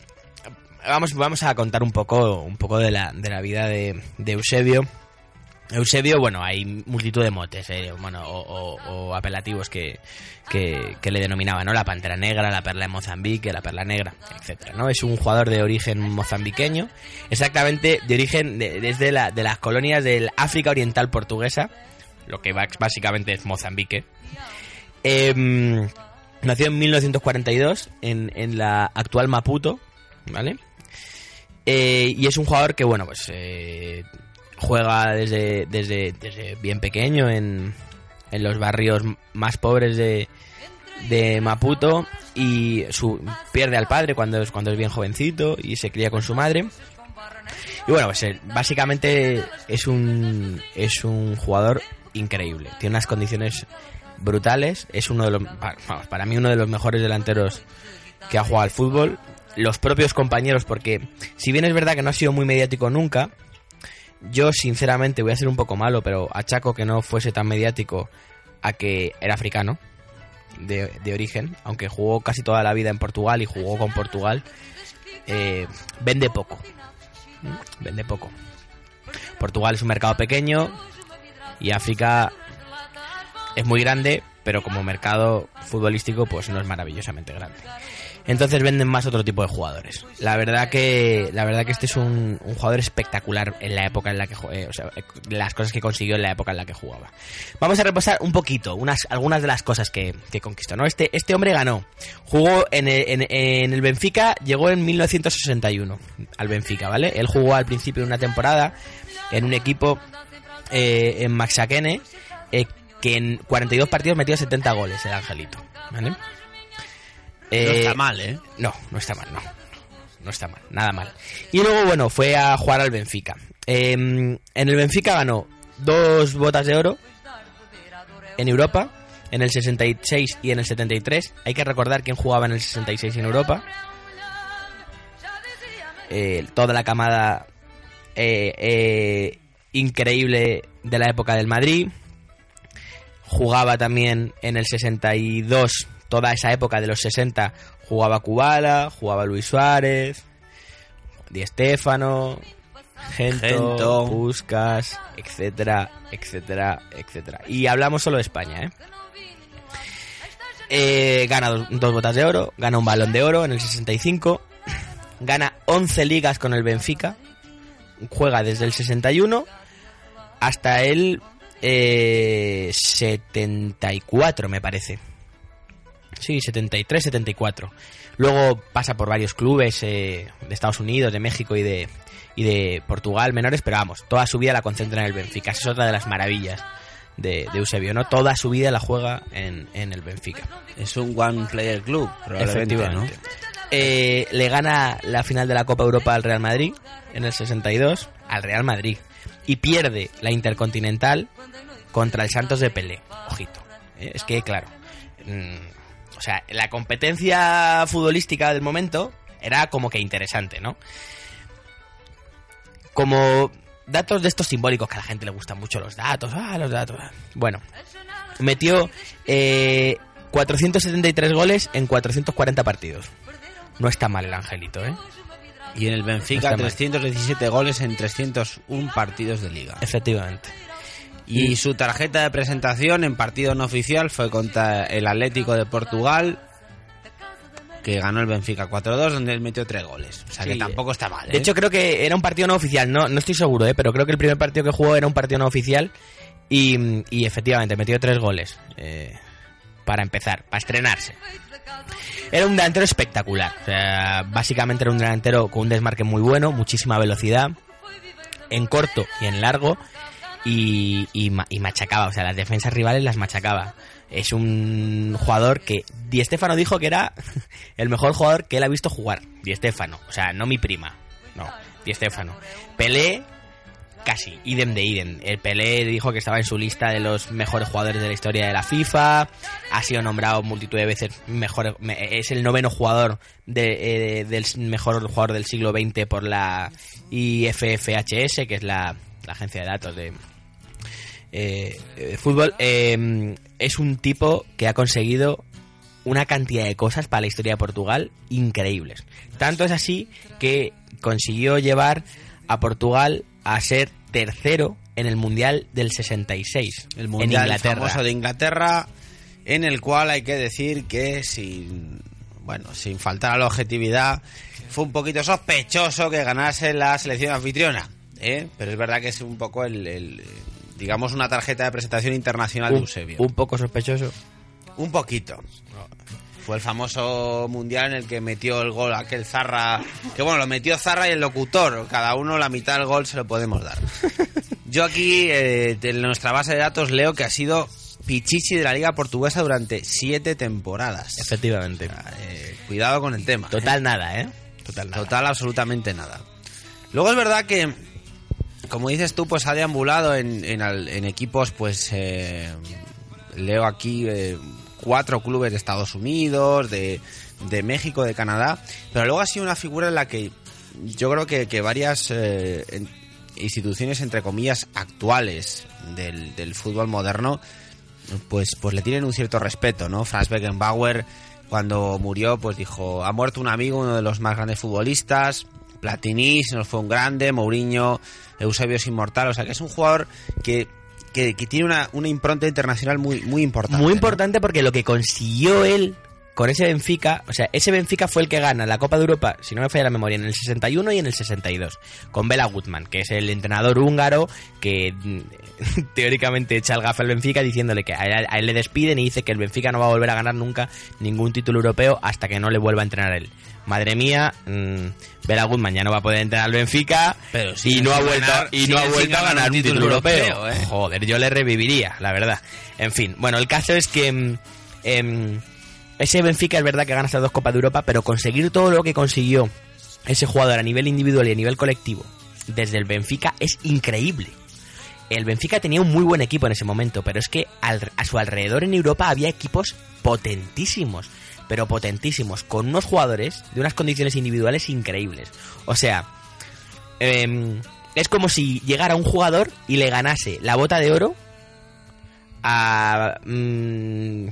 vamos, vamos a contar un poco, un poco de la, de la vida de, Eusebio. Eusebio, bueno, hay multitud de motes, eh, bueno, o, o- o apelativos que, que, le denominaban, ¿no? La Pantera Negra, la Perla de Mozambique, la Perla Negra, etcétera, ¿no? Es un jugador de origen mozambiqueño, exactamente de origen de- desde la, de las colonias del África Oriental Portuguesa, lo que básicamente es Mozambique. Em, nació en 1942 en, en la actual Maputo, ¿vale? Eh, y es un jugador que, bueno, pues eh, juega desde, desde, desde bien pequeño en, en los barrios más pobres de, de Maputo y su, pierde al padre cuando es, cuando es bien jovencito y se cría con su madre. Y bueno, pues él básicamente es un, es un jugador increíble. Tiene unas condiciones brutales. Es uno de los, para mí uno de los mejores delanteros que ha jugado al fútbol. Los propios compañeros, porque si bien es verdad que no ha sido muy mediático nunca, yo sinceramente voy a ser un poco malo, pero achaco que no fuese tan mediático a que era africano de, de origen, aunque jugó casi toda la vida en Portugal y jugó con Portugal, eh, vende poco. ¿Mm? Vende poco. Portugal es un mercado pequeño y África es muy grande, pero como mercado futbolístico pues no es maravillosamente grande. Entonces venden más otro tipo de jugadores. La verdad que la verdad que este es un, un jugador espectacular en la época en la que eh, o sea, eh, las cosas que consiguió en la época en la que jugaba. Vamos a repasar un poquito unas algunas de las cosas que, que conquistó. ¿no? Este este hombre ganó, jugó en el, en- en el Benfica, llegó en 1961 al Benfica, ¿vale? Él jugó al principio de una temporada en un equipo eh, en Maxakene eh, que en 42 partidos metió 70 goles el Angelito, ¿vale? No Eh, está mal, ¿eh? no, no está mal, no. No está mal, nada mal. Y luego, bueno, fue a jugar al Benfica. Eh, en el Benfica ganó dos botas de oro en Europa, en el 66 y en el 73. Hay que recordar quién jugaba en el 66 en Europa. Eh, toda la camada eh, eh, increíble de la época del Madrid. Jugaba también en el 62, toda esa época de los 60, jugaba Kubala, jugaba Luis Suárez, Di Stéfano, Gento, Gento. Puskas, etcétera, etcétera, etcétera. Y hablamos solo de España, ¿eh? Eh, gana dos, dos botas de oro, gana un balón de oro en el 65, gana 11 ligas con el Benfica, juega desde el 61 hasta el eh, 74, me parece. Sí, 73, 74. Luego pasa por varios clubes eh, de Estados Unidos, de México y de, y de Portugal menores, pero vamos, toda su vida la concentra en el Benfica. Esa es otra de las maravillas de, de Eusebio, ¿no? Toda su vida la juega en, en el Benfica. Es un one player club, probablemente, ¿no? Efectivamente. Eh, le gana la final de la Copa Europa al Real Madrid en el 62, al Real Madrid. Y pierde la Intercontinental contra el Santos de Pelé. Ojito. Eh, Es que, claro. O sea, la competencia futbolística del momento era como que interesante, ¿no? Como datos de estos simbólicos que a la gente le gustan mucho los datos, ah, los datos. ah. Bueno, metió eh, 473 goles en 440 partidos. No está mal el angelito, ¿eh? Y en el No Benfica mal. 317 goles en 301 partidos de liga. Efectivamente. Y su tarjeta de presentación en partido no oficial fue contra el Atlético de Portugal que ganó el Benfica 4-2, donde él metió tres goles. O sea que Sí. tampoco está mal. De ¿eh? hecho, creo que era un partido no oficial. No, no estoy seguro, ¿eh? pero creo que el primer partido que jugó era un partido no oficial. Y, y efectivamente, metió tres goles. eh, para empezar, para estrenarse. Era un delantero espectacular. O sea, básicamente era un delantero con un desmarque muy bueno, muchísima velocidad, en corto y en largo. Y, y, y machacaba, o sea, las defensas rivales las machacaba. Es un jugador que Di Stéfano dijo que era (laughs) el mejor jugador que él ha visto jugar. Di Stéfano, o sea, no mi prima, no, Di Stéfano. Pelé, casi, idem de idem. El Pelé dijo que estaba en su lista de los mejores jugadores de la historia de la FIFA. Ha sido nombrado multitud de veces mejor, me- es el noveno jugador de, eh, del mejor jugador del siglo XX por la IFFHS, que es la agencia de datos de, eh, eh, fútbol. eh, es un tipo que ha conseguido una cantidad de cosas para la historia de Portugal increíbles. Tanto es así que consiguió llevar a Portugal a ser tercero en el Mundial del 66 el en mundial Inglaterra. famoso de Inglaterra, en el cual hay que decir que sin bueno, sin faltar a la objetividad, fue un poquito sospechoso que ganase la selección anfitriona, ¿eh? pero es verdad que es un poco el, el, digamos una tarjeta de presentación internacional de un, Eusebio. un poco sospechoso. Un poquito. Fue el famoso mundial en el que metió el gol aquel Zarra. Que bueno, lo metió Zarra y el locutor. Cada uno la mitad del gol se lo podemos dar. (laughs) Yo aquí, eh, en nuestra base de datos, leo que ha sido Pichichi de la Liga Portuguesa durante siete temporadas. Efectivamente. Eh, cuidado con el tema. Total nada, ¿eh? Total nada. Total, absolutamente nada. Luego es verdad que, como dices tú, pues ha deambulado en, en en equipos, pues eh, leo aquí eh, cuatro clubes de Estados Unidos, de, de México, de Canadá, pero luego ha sido una figura en la que yo creo que, varias eh, instituciones, entre comillas, actuales del, del fútbol moderno, pues, pues le tienen un cierto respeto, ¿no? Franz Beckenbauer, cuando murió, pues dijo, ha muerto un amigo, uno de los más grandes futbolistas, Platini se nos fue un grande, Mourinho, Eusebio es inmortal, o sea que es un jugador que, que, que tiene una, una impronta internacional muy, muy importante. Muy ¿no? importante porque lo que consiguió él con ese Benfica, o sea, ese Benfica fue el que gana la Copa de Europa, si no me falla la memoria, en el 61 y en el 62, con Bela Gutmann, que es el entrenador húngaro que (laughs) teóricamente echa el gafe al Benfica diciéndole que a él, a él le despiden y dice que el Benfica no va a volver a ganar nunca ningún título europeo hasta que no le vuelva a entrenar él. Madre mía, mm, Bela Gutmann ya no va a poder entrenar al Benfica Pero y no ha vuelto ganar- y no ha vuelto a ganar un título, europeo. europeo, ¿eh? Joder, yo le reviviría, la verdad. En fin, bueno, el caso es que mm, em, ese Benfica es verdad que gana esas dos Copas de Europa, pero conseguir todo lo que consiguió ese jugador a nivel individual y a nivel colectivo desde el Benfica es increíble. El Benfica tenía un muy buen equipo en ese momento, pero es que al- a su alrededor en Europa había equipos potentísimos, pero potentísimos, con unos jugadores de unas condiciones individuales increíbles. O sea, em, es como si llegara un jugador y le ganase la bota de oro a mm,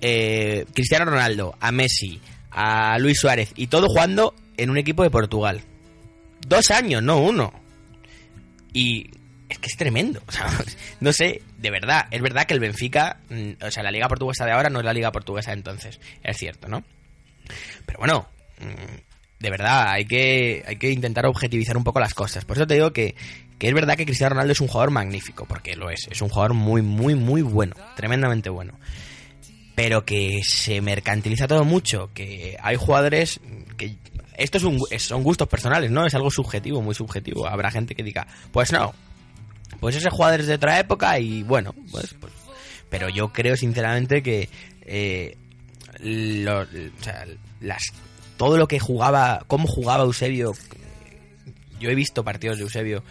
eh, Cristiano Ronaldo, a Messi, a Luis Suárez y todo jugando en un equipo de Portugal. Dos años, no uno. Y es que es tremendo. O sea, (laughs) no sé, de verdad, es verdad que el Benfica, mm, o sea, la liga portuguesa de ahora no es la liga portuguesa de entonces, es cierto, ¿no? Pero bueno, mm, de verdad, hay que, hay que intentar objetivizar un poco las cosas. Por eso te digo que, que es verdad que Cristiano Ronaldo es un jugador magnífico, porque lo es. Es un jugador muy, muy, muy bueno, tremendamente bueno. Pero que se mercantiliza todo mucho, que hay jugadores que... Esto es un, son gustos personales, ¿no? Es algo subjetivo, muy subjetivo. Habrá gente que diga, pues no, pues ese jugador es de otra época y bueno, pues... pues pero yo creo sinceramente que eh, lo- o sea, las, todo lo que jugaba, cómo jugaba Eusebio, yo he visto partidos de Eusebio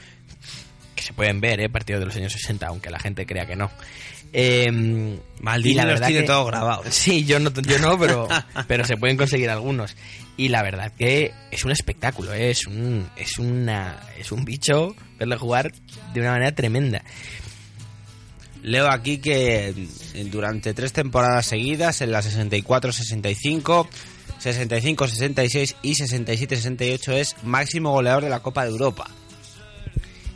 que se pueden ver, ¿eh? partidos de los años 60, aunque la gente crea que no. Eh, y la los verdad tiene que- todos grabados. (laughs) Sí, yo no, yo no pero, (laughs) pero se pueden conseguir algunos. Y la verdad que es un espectáculo, ¿eh? es, un, es, una, es un bicho verle jugar de una manera tremenda. Leo aquí que durante tres temporadas seguidas, en la 64-65, 65-66 y 67-68 es máximo goleador de la Copa de Europa.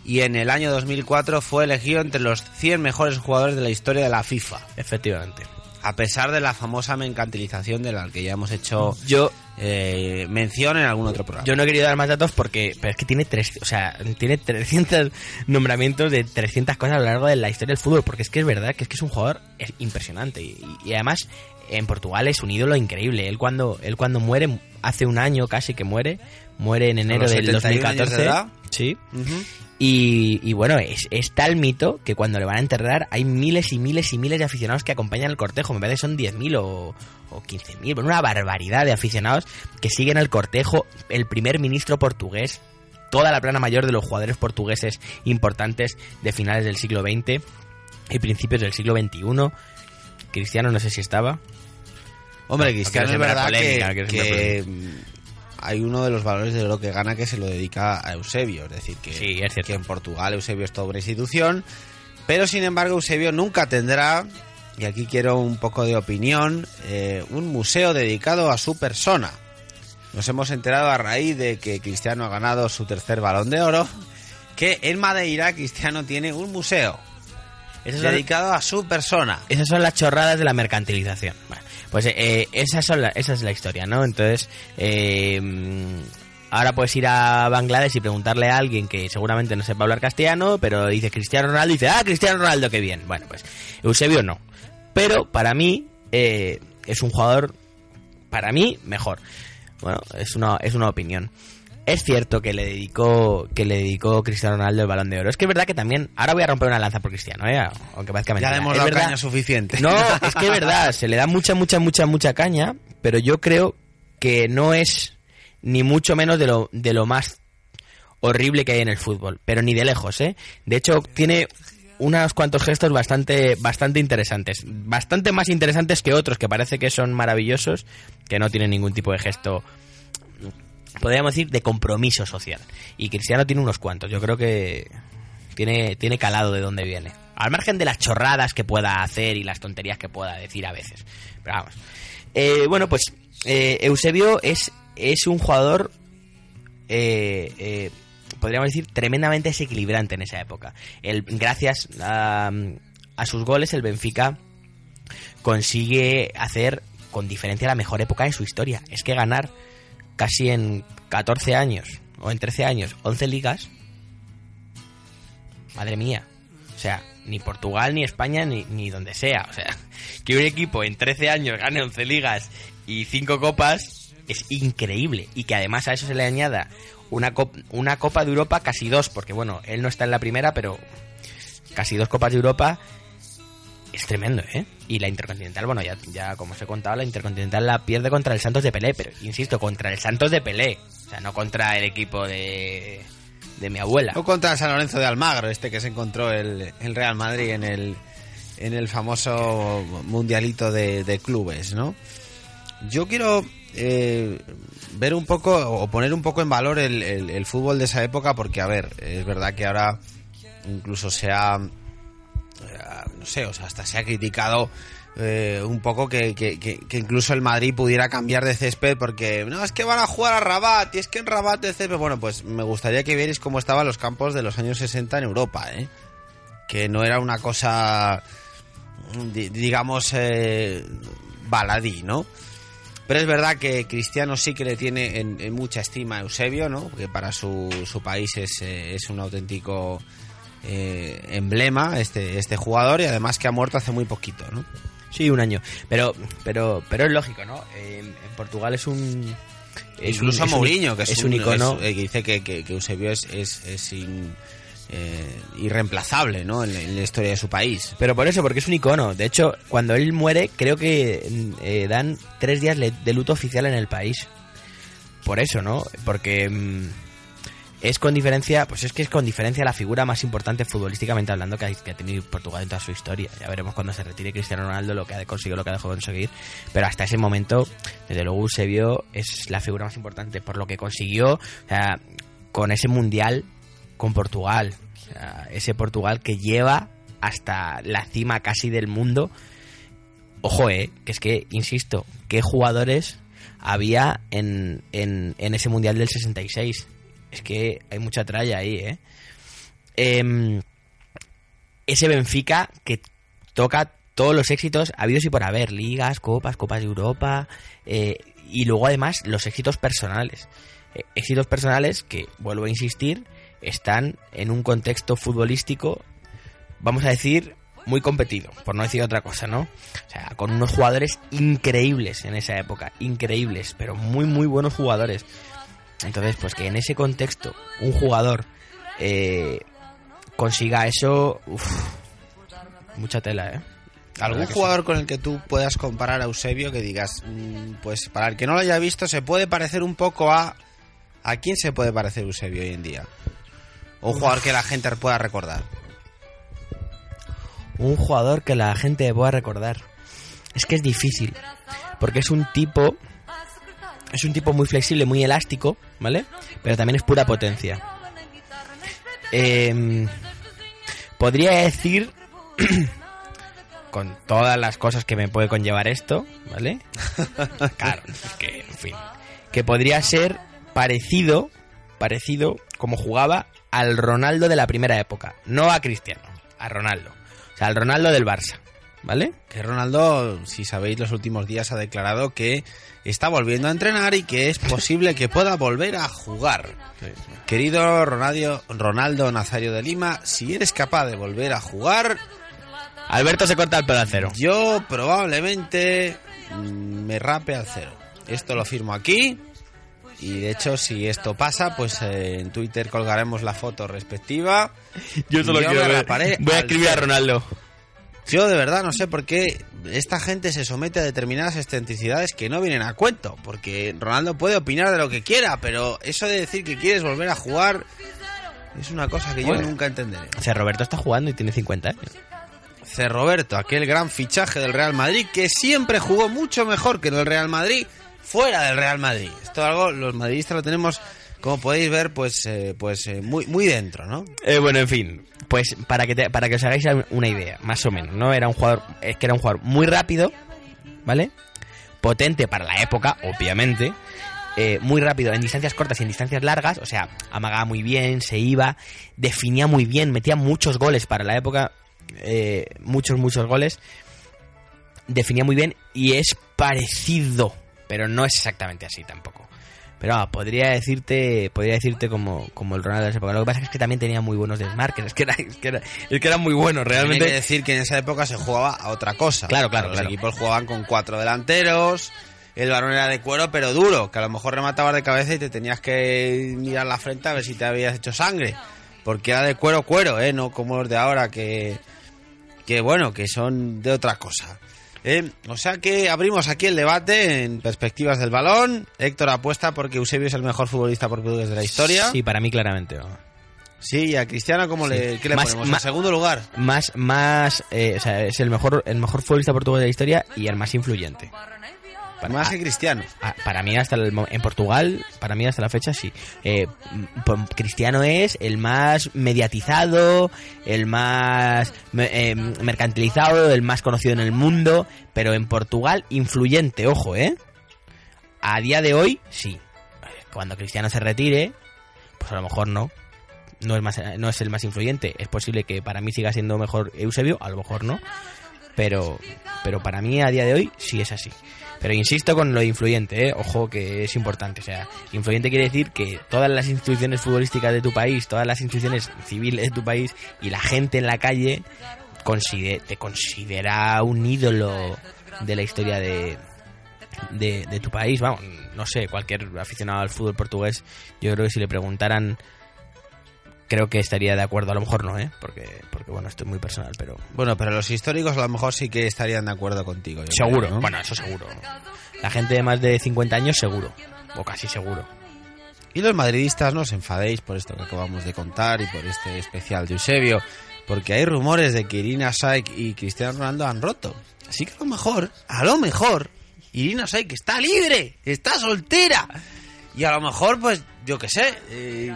Y en el año 2004 fue elegido entre los 100 mejores jugadores de la historia de la FIFA. Efectivamente. A pesar de la famosa mercantilización de la que ya hemos hecho Yo eh, mención en algún otro programa. Yo no he querido dar más datos porque pero es que tiene tres, o sea, tiene 300 nombramientos de 300 cosas a lo largo de la historia del fútbol, porque es que es verdad que es que es un jugador es impresionante y, y además en Portugal es un ídolo increíble. Él cuando él cuando muere hace un año casi que muere, muere en enero del 71 años de 2014. edad. Sí. Y, y bueno, es, es tal mito que cuando le van a enterrar hay miles y miles y miles de aficionados que acompañan el cortejo. Me parece que son 10.000 o, o 15.000. Bueno, una barbaridad de aficionados que siguen el cortejo. El primer ministro portugués, toda la plana mayor de los jugadores portugueses importantes de finales del siglo XX y principios del siglo XXI. Cristiano no sé si estaba. Hombre, No, no Cristiano es verdad polémica, que, hay uno de los valores de oro que gana que se lo dedica a Eusebio. Es decir, que, Sí, es cierto. que en Portugal Eusebio es toda una institución. Pero sin embargo, Eusebio nunca tendrá, y aquí quiero un poco de opinión, eh, un museo dedicado a su persona. Nos hemos enterado a raíz de que Cristiano ha ganado su tercer balón de oro, que en Madeira Cristiano tiene un museo son- dedicado a su persona. Esas son las chorradas de la mercantilización. Bueno, pues eh, esas son la- esa es la historia, ¿no? Entonces, eh, ahora puedes ir a Bangladesh y preguntarle a alguien que seguramente no sepa hablar castellano, pero dice Cristiano Ronaldo y dice, ah, Cristiano Ronaldo, qué bien. Bueno, pues Eusebio no. Pero para mí eh, es un jugador, para mí, mejor. Bueno, es una, es una opinión. Es cierto que le dedicó que le dedicó Cristiano Ronaldo el Balón de Oro. Es que es verdad que también ahora voy a romper una lanza por Cristiano, ¿eh? aunque parezca Ya mentira. le hemos dado verdad- caña suficiente. no, (laughs) es que es verdad, se le da mucha, mucha, mucha, mucha caña, pero yo creo que no es ni mucho menos de lo, de lo más horrible que hay en el fútbol, pero ni de lejos, ¿eh? De hecho, tiene unos cuantos gestos bastante, bastante interesantes, bastante más interesantes que otros que parece que son maravillosos, que no tienen ningún tipo de gesto, podríamos decir, de compromiso social. Y Cristiano tiene unos cuantos, yo creo que tiene, tiene calado de dónde viene. Al margen de las chorradas que pueda hacer y las tonterías que pueda decir a veces. Pero vamos. Eh, bueno, pues eh, Eusebio es, es un jugador, eh, eh, podríamos decir, tremendamente desequilibrante en esa época. El, gracias a, a sus goles, el Benfica consigue hacer con diferencia la mejor época de su historia. Es que ganar casi en 14 años o en 13 años 11 ligas Madre mía. O sea, ni Portugal, ni España, ni, ni donde sea. O sea, (laughs) que un equipo en 13 años gane 11 ligas y 5 copas es increíble. Y que además a eso se le añada una, cop- una Copa de Europa, casi dos, porque bueno, él no está en la primera, pero casi dos Copas de Europa es tremendo, ¿eh? Y la Intercontinental, bueno, ya, ya como os he contado, la Intercontinental la pierde contra el Santos de Pelé, pero insisto, contra el Santos de Pelé. O sea, no contra el equipo de, de mi abuela. O contra San Lorenzo de Almagro, este que se encontró el, el Real Madrid en el, en el famoso mundialito de, de clubes, ¿no? Yo quiero eh, ver un poco o poner un poco en valor el- el fútbol de esa época porque, a ver, es verdad que ahora incluso se ha, no sé, o sea, hasta se ha criticado eh, un poco que, incluso el Madrid pudiera cambiar de césped porque no, es que van a jugar a Rabat y es que en Rabat el césped, bueno, pues me gustaría que vierais cómo estaban los campos de los años 60 en Europa, ¿eh? Que no era una cosa, di- digamos, eh, baladí, ¿no? Pero es verdad que Cristiano sí que le tiene en, en mucha estima a Eusebio, ¿no? Que para su, su país es, eh, es un auténtico eh, emblema este, este jugador y además que ha muerto hace muy poquito, ¿no? Sí, un año. Pero, pero, pero es lógico, ¿no? Eh, en Portugal es un. es Incluso un- a Mourinho, que es, es un icono. es- eh, que dice que, que, que Eusebio es, es, es in- eh, irreemplazable, ¿no? En, la- en la historia de su país. Pero por eso, porque es un icono. De hecho, cuando él muere, creo que dan tres días de luto oficial en el país. Por eso, ¿no? Porque mm, es con diferencia, pues es que es con diferencia la figura más importante futbolísticamente hablando que ha, tenido Portugal en toda su historia. Ya veremos cuando se retire Cristiano Ronaldo lo que ha conseguido, lo que ha dejado de conseguir. Pero hasta ese momento, desde luego Eusebio es la figura más importante por lo que consiguió, o sea, con ese mundial con Portugal. O sea, ese Portugal que lleva hasta la cima casi del mundo. Ojo, eh, que es que, insisto, qué jugadores había en, en, en ese Mundial del 66. Es que hay mucha tralla ahí, eh. Em, ese Benfica que toca todos los éxitos habidos y por haber, ligas, copas, copas de Europa, eh, y luego además los éxitos personales. Eh, éxitos personales que, vuelvo a insistir, están en un contexto futbolístico, vamos a decir, muy competido, por no decir otra cosa, ¿no? O sea, con unos jugadores increíbles en esa época, increíbles, pero muy, muy buenos jugadores. Entonces, pues que en ese contexto un jugador eh, consiga eso, uf, mucha tela, ¿eh? ¿Algún sí. jugador con el que tú puedas comparar a Eusebio que digas, mm, pues para el que no lo haya visto, se puede parecer un poco a... ¿A quién se puede parecer Eusebio hoy en día? O un jugador que la gente pueda recordar. un jugador que la gente pueda recordar. Es que es difícil, porque es un tipo es un tipo muy flexible, muy elástico, ¿vale? Pero también es pura potencia. Em, podría decir (clears throat) con todas las cosas que me puede conllevar esto, ¿vale? (laughs) Claro, es que, en fin, que podría ser parecido, parecido como jugaba al Ronaldo de la primera época, no a Cristiano, a Ronaldo. O sea, al Ronaldo del Barça, ¿vale? Que Ronaldo, si sabéis, los últimos días ha declarado que está volviendo a entrenar y que es posible que pueda volver a jugar. Querido Ronaldo, Ronaldo Nazario de Lima, si eres capaz de volver a jugar, Alberto se corta el pelo al cero. yo probablemente mm, me rape al cero. Esto lo firmo aquí. Y de hecho, si esto pasa, pues eh, en Twitter colgaremos la foto respectiva. Yo solo quiero ver. Voy a escribir a. Ronaldo. Yo de verdad no sé por qué esta gente se somete a determinadas excentricidades que no vienen a cuento. Porque Ronaldo puede opinar de lo que quiera, pero eso de decir que quieres volver a jugar es una cosa que yo nunca entenderé. Sea, Roberto está jugando y tiene 50 años. C. Roberto, aquel gran fichaje del Real Madrid que siempre jugó mucho mejor que en el Real Madrid fuera del Real Madrid. Esto algo los madridistas lo tenemos, como podéis ver, pues eh, pues eh, muy muy dentro, ¿no? Eh, bueno, en fin, pues para que te- para que os hagáis una idea, más o menos, ¿no? Era un jugador, es que era un jugador muy rápido, ¿vale? Potente para la época, obviamente. eh, muy rápido en distancias cortas y en distancias largas, o sea, amagaba muy bien, se iba, definía muy bien, metía muchos goles para la época, eh, muchos, muchos goles, definía muy bien y es parecido, pero no es exactamente así tampoco. Pero ah, podría decirte, podría decirte como, como el Ronaldo de esa época. Lo que pasa es que también tenía muy buenos desmarques, es que era, es que era, es que era muy bueno, Realmente hay que decir que en esa época se jugaba a otra cosa. Claro, claro, Los claro. equipos jugaban con cuatro delanteros. El balón era de cuero, pero duro, que a lo mejor rematabas de cabeza y te tenías que mirar la frente a ver si te habías hecho sangre. Porque era de cuero, cuero, ¿eh? No como los de ahora que, que bueno, que son de otra cosa. ¿Eh? O sea que abrimos aquí el debate en perspectivas del balón. Héctor apuesta porque Eusebio es el mejor futbolista portugués de la historia. Sí, para mí claramente. Sí, y a Cristiano, ¿cómo Sí. le, ¿qué le Más- ponemos? más- en segundo lugar. Más, más, eh, o sea, es el mejor, el mejor futbolista portugués de la historia y el más influyente. Para, Más que Cristiano. a- para mí hasta el en Portugal, para mí hasta la fecha sí. Eh, m- p- Cristiano es el más mediatizado, el más eh, mercantilizado, el más conocido en el mundo, pero en Portugal influyente, ojo, ¿eh? A día de hoy sí. Cuando Cristiano se retire, pues a lo mejor no. No es, más, no es el más influyente. Es posible que para mí siga siendo mejor Eusebio, a lo mejor no. Pero, pero para mí a día de hoy sí es así. Pero insisto con lo de influyente, ¿eh? ojo que es importante. O sea, influyente quiere decir que todas las instituciones futbolísticas de tu país, todas las instituciones civiles de tu país y la gente en la calle conside- te considera un ídolo de la historia de, de, de tu país. Vamos, no sé, cualquier aficionado al fútbol portugués, yo creo que si le preguntaran, creo que estaría de acuerdo. A lo mejor no, ¿eh? Porque, porque bueno, esto es muy personal, pero Bueno, pero los históricos a lo mejor sí que estarían de acuerdo contigo. yo seguro. creo, ¿no? Bueno, eso seguro. La gente de más de 50 años, seguro. O casi seguro. Y los madridistas no os enfadéis por esto que acabamos de contar y por este especial de Eusebio, porque hay rumores de que Irina Shayk y Cristiano Ronaldo han roto. Así que a lo mejor, a lo mejor, Irina Shayk está libre, está soltera. Y a lo mejor, pues, yo qué sé, eh,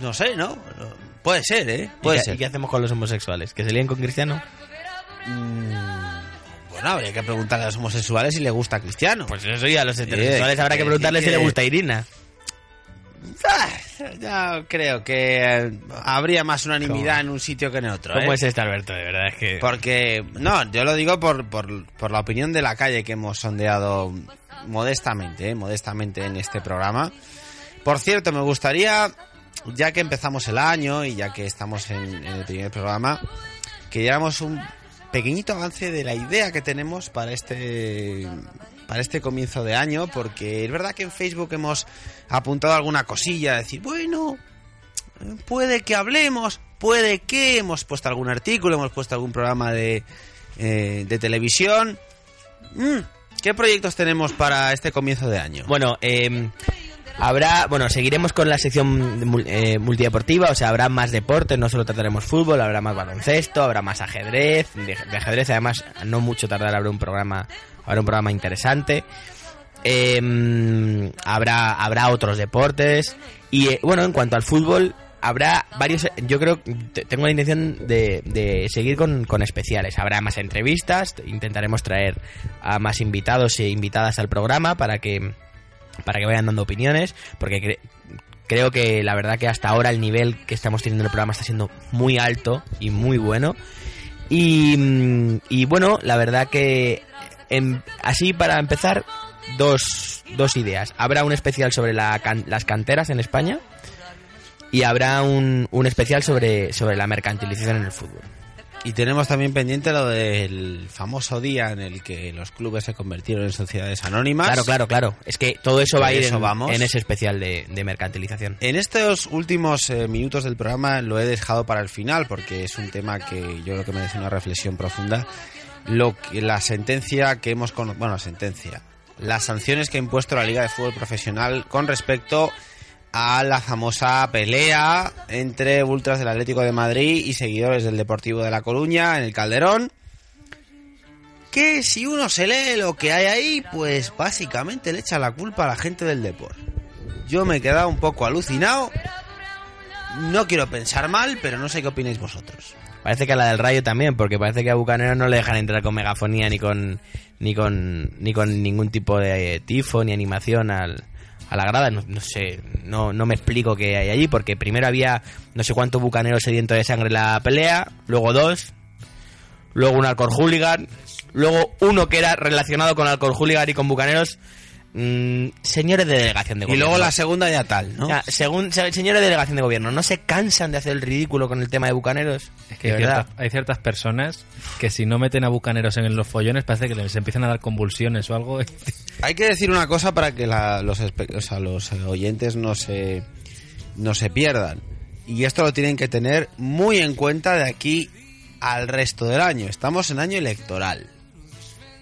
no sé, ¿no? Puede ser, ¿eh? ¿Y Puede qué, ser. y qué hacemos con los homosexuales? ¿Que se líen con Cristiano? Bueno, habría que preguntarle a los homosexuales si le gusta Cristiano. Pues eso ya a los heterosexuales habrá que eh, preguntarles si que- le gusta Irina. Ah, ya creo que eh, habría más unanimidad en un sitio que en otro. ¿Cómo ¿eh? es este Alberto? De verdad es que... Porque, no, yo lo digo por, por, por la opinión de la calle que hemos sondeado modestamente, ¿eh? modestamente en este programa. Por cierto, me gustaría, ya que empezamos el año y ya que estamos en, el primer programa, que diéramos un pequeñito avance de la idea que tenemos para este para este comienzo de año, porque es verdad que en Facebook hemos apuntado alguna cosilla, decir, bueno, puede que hablemos, puede que hemos puesto algún artículo, hemos puesto algún programa de, eh, de televisión. Mm, ¿Qué proyectos tenemos para este comienzo de año? Bueno, eh, habrá, bueno, seguiremos con la sección eh, multideportiva, o sea, habrá más deportes, no solo trataremos fútbol, habrá más baloncesto, habrá más ajedrez, de, ajedrez además no mucho tardar habrá un programa, habrá un programa interesante. Eh, habrá habrá otros deportes y eh, bueno, en cuanto al fútbol habrá varios, yo creo, te- tengo la intención de, de seguir con, con especiales. Habrá más entrevistas, intentaremos traer a más invitados e invitadas al programa para que para que vayan dando opiniones, porque cre- creo que la verdad que hasta ahora el nivel que estamos teniendo en el programa está siendo muy alto y muy bueno. Y, mm, y bueno, la verdad que em, así para empezar, dos, dos ideas. Habrá un especial sobre la las canteras en España y habrá un, un especial sobre, sobre la mercantilización en el fútbol. Y tenemos también pendiente lo del famoso día en el que los clubes se convirtieron en sociedades anónimas. Claro, claro, claro. Es que todo eso va a ir eso en, vamos. en ese especial de, de mercantilización. En estos últimos eh, minutos del programa lo he dejado para el final porque es un tema que yo creo que merece una reflexión profunda. Lo que, la sentencia que hemos conocido, bueno, la sentencia, las sanciones que ha impuesto la Liga de Fútbol Profesional con respecto a la famosa pelea entre ultras del Atlético de Madrid y seguidores del Deportivo de La Coruña en el Calderón. Que si uno se lee lo que hay ahí, pues básicamente le echa la culpa a la gente del deporte. Yo me he quedado un poco alucinado. No quiero pensar mal, pero no sé qué opináis vosotros. Parece que a la del Rayo también, porque parece que a Bucanero no le dejan entrar con megafonía ni con ni con ni con ningún tipo de tifo ni animación al, a la grada. No, no sé, no, no me explico qué hay allí, porque primero había no sé cuántos bucaneros sedientos de sangre en la pelea, luego dos, luego un alcohol hooligan, luego uno que era relacionado con alcohol hooligan y con bucaneros. Mm, señores de delegación de Y gobierno. luego la segunda ya tal, ¿no? Ya, según se- señores de delegación de gobierno, ¿no se cansan de hacer el ridículo con el tema de bucaneros? Es que hay verdad. ciertas, hay ciertas personas que si no meten a bucaneros en los follones parece que les empiezan a dar convulsiones o algo. (laughs) Hay que decir una cosa para que la- los, o sea, los eh, oyentes no se, no se pierdan. Y esto lo tienen que tener muy en cuenta de aquí al resto del año. Estamos en año electoral.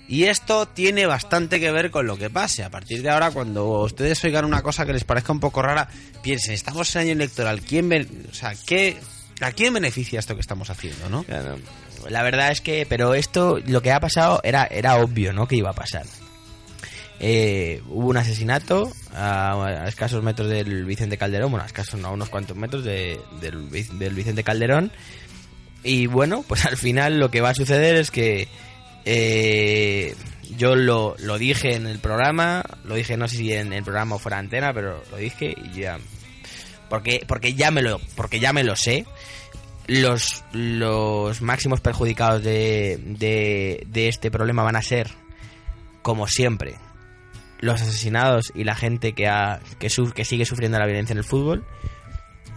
Y esto tiene bastante que ver con lo que pase. A partir de ahora, cuando ustedes oigan una cosa que les parezca un poco rara, piensen, estamos en año electoral. ¿Quién ben- o sea, ¿qué, ¿A quién beneficia esto que estamos haciendo, no? Claro. La verdad es que, pero esto, lo que ha pasado era, era obvio, ¿no? Que iba a pasar. Eh, hubo un asesinato a, a escasos metros del Vicente Calderón, bueno, a escasos no, a unos cuantos metros de- del, Vic- del Vicente Calderón. Y bueno, pues al final lo que va a suceder es que eh, yo lo, lo dije en el programa, lo dije no sé si en el programa o fuera antena, pero lo dije y ya. Porque porque ya me lo porque ya me lo sé. Los los máximos perjudicados de, de, de este problema van a ser como siempre los asesinados y la gente que ha que, su- que sigue sufriendo la violencia en el fútbol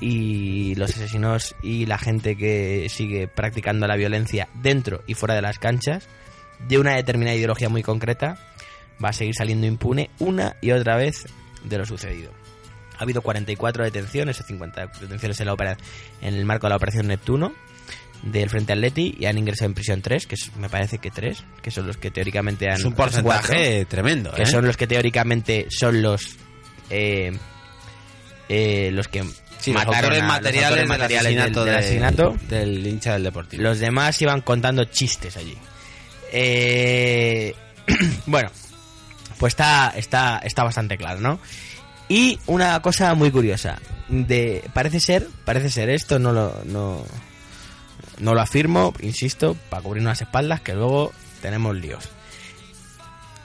y los asesinos y la gente que sigue practicando la violencia dentro y fuera de las canchas de una determinada ideología muy concreta va a seguir saliendo impune una y otra vez de lo sucedido. Ha habido 44 detenciones o 50 detenciones en, la opera- en el marco de la operación Neptuno del Frente Atleti y han ingresado en prisión 3, que es- me parece que 3, que son los que teóricamente han... Es un porcentaje tremendo, Que ¿eh? son los que teóricamente son los... eh, eh, los que Sí, los mataron autores a- los materiales, autores del asesinato, del, del de- asesinato. del hincha del Deportivo. Los demás iban contando chistes allí. Eh, (clears throat) bueno, pues está, está, está bastante claro, ¿no? Y una cosa muy curiosa. De, parece ser, parece ser esto, no lo, no, no lo afirmo, insisto, para cubrir unas espaldas que luego tenemos líos.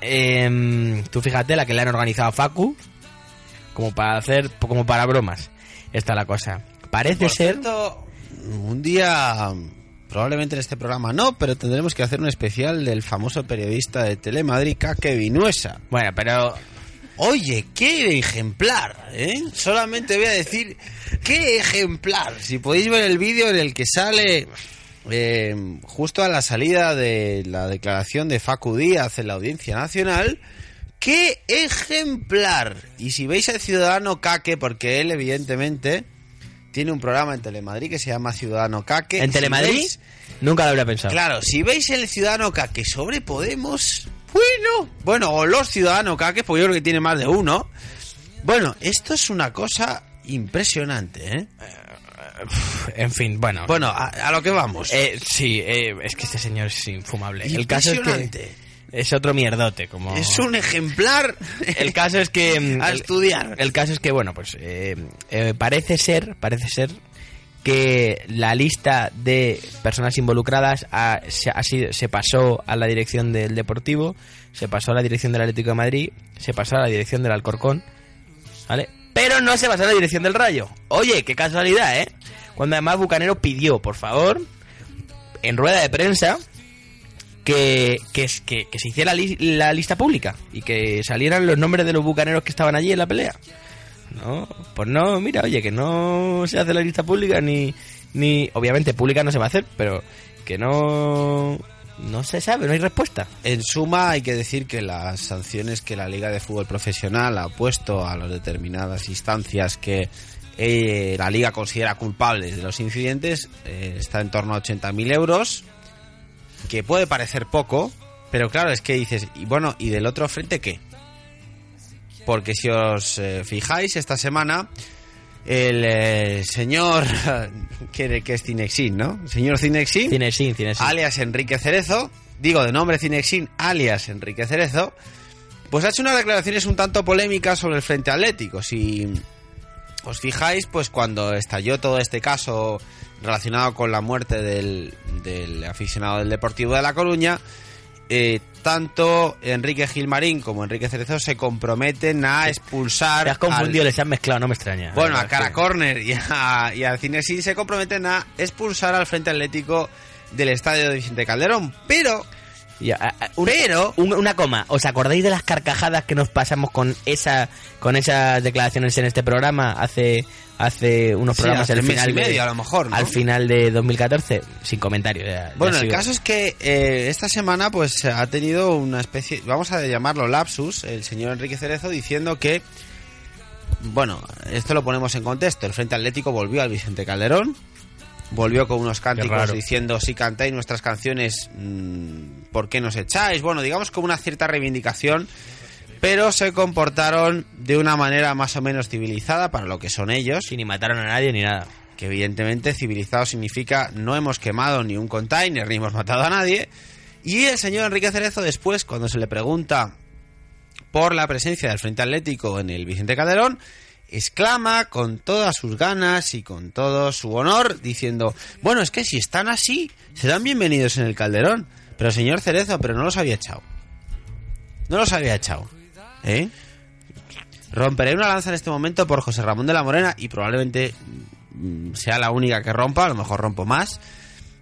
Em, tú fíjate la que le han organizado a Facu, como para hacer, como para bromas. Está la cosa. Parece Por ser... cierto, un día, probablemente en este programa no, pero tendremos que hacer un especial del famoso periodista de Telemadrid, Kake Vinuesa. Bueno, pero Oye, qué ejemplar, ¿eh? Solamente voy a decir, qué ejemplar. Si podéis ver el vídeo en el que sale eh, justo a la salida de la declaración de Facu Díaz en la Audiencia Nacional, qué ejemplar. Y si veis al ciudadano Caque, porque él evidentemente tiene un programa en Telemadrid que se llama Ciudadano Caque. en si Telemadrid veis- nunca lo habría pensado. Claro, si veis el ciudadano caque sobre Podemos, bueno, bueno, o los ciudadanos caques, porque yo creo que tiene más de uno. Bueno, esto es una cosa impresionante, ¿eh? En fin, bueno. Bueno, a, a lo que vamos. Eh, sí, eh, es que este señor es infumable. El caso es que. Es otro mierdote, como Es un ejemplar. el caso es que (laughs) mm, a el- estudiar. El caso es que bueno, pues eh, eh, parece ser, parece ser que la lista de personas involucradas ha- se, ha sido- se pasó a la dirección del Deportivo, se pasó a la dirección del Atlético de Madrid, se pasó a la dirección del Alcorcón, ¿vale? Pero no se pasó a la dirección del Rayo. Oye, qué casualidad, ¿eh? Cuando además Bucanero pidió, por favor, en rueda de prensa, que, que, que- se hiciera li- la lista pública y que salieran los nombres de los bucaneros que estaban allí en la pelea. No, pues no, mira, oye, que no se hace la lista pública ni, ni, obviamente pública no se va a hacer, pero que no, no se sabe, no hay respuesta. En suma, hay que decir que las sanciones que la Liga de Fútbol Profesional ha puesto a las determinadas instancias que eh, la Liga considera culpables de los incidentes eh, está en torno a 80.000 euros, que puede parecer poco, pero claro, es que dices, y bueno, ¿y del otro frente qué? Porque si os eh, fijáis, esta semana el eh, señor, (laughs) que, que es Cinexin, ¿no? Señor Cinexin, Cinesín, Cinesín. alias Enrique Cerezo, digo de nombre Cinexin, alias Enrique Cerezo, pues ha hecho unas declaraciones un tanto polémicas sobre el Frente Atlético. Si os fijáis, pues cuando estalló todo este caso relacionado con la muerte del, del aficionado del Deportivo de La Coruña, eh, tanto Enrique Gilmarín como Enrique Cerezo se comprometen a expulsar Te has confundido, al- les has mezclado, no me extraña. bueno, a Cara Corner y a, y a Cinesin se comprometen a expulsar al Frente Atlético del estadio de Vicente Calderón. Pero, un- pero, un- una coma, ¿os acordáis de las carcajadas que nos pasamos con esa con esas declaraciones en este programa hace hace unos Sí, programas hace al final y de- medio, a lo mejor, ¿no? al final de 2014 sin comentarios ya- ya bueno, el sigo. caso es que eh, esta semana pues ha tenido una especie, vamos a llamarlo lapsus, el señor Enrique Cerezo diciendo que, bueno, esto lo ponemos en contexto, el Frente Atlético volvió al Vicente Calderón, volvió con unos cánticos diciendo si cantáis nuestras canciones, mm, ¿por qué nos echáis? Bueno, digamos con una cierta reivindicación, pero se comportaron de una manera más o menos civilizada para lo que son ellos, Sí, ni mataron a nadie ni nada que evidentemente civilizado significa no hemos quemado ni un container ni hemos matado a nadie. Y el señor Enrique Cerezo después, cuando se le pregunta por la presencia del Frente Atlético en el Vicente Calderón, exclama con todas sus ganas y con todo su honor, diciendo, bueno, es que si están así, serán bienvenidos en el Calderón. Pero señor Cerezo, pero no los había echado. No los había echado. ¿Eh? Romperé una lanza en este momento por José Ramón de la Morena y probablemente mm, sea la única que rompa, a lo mejor rompo más.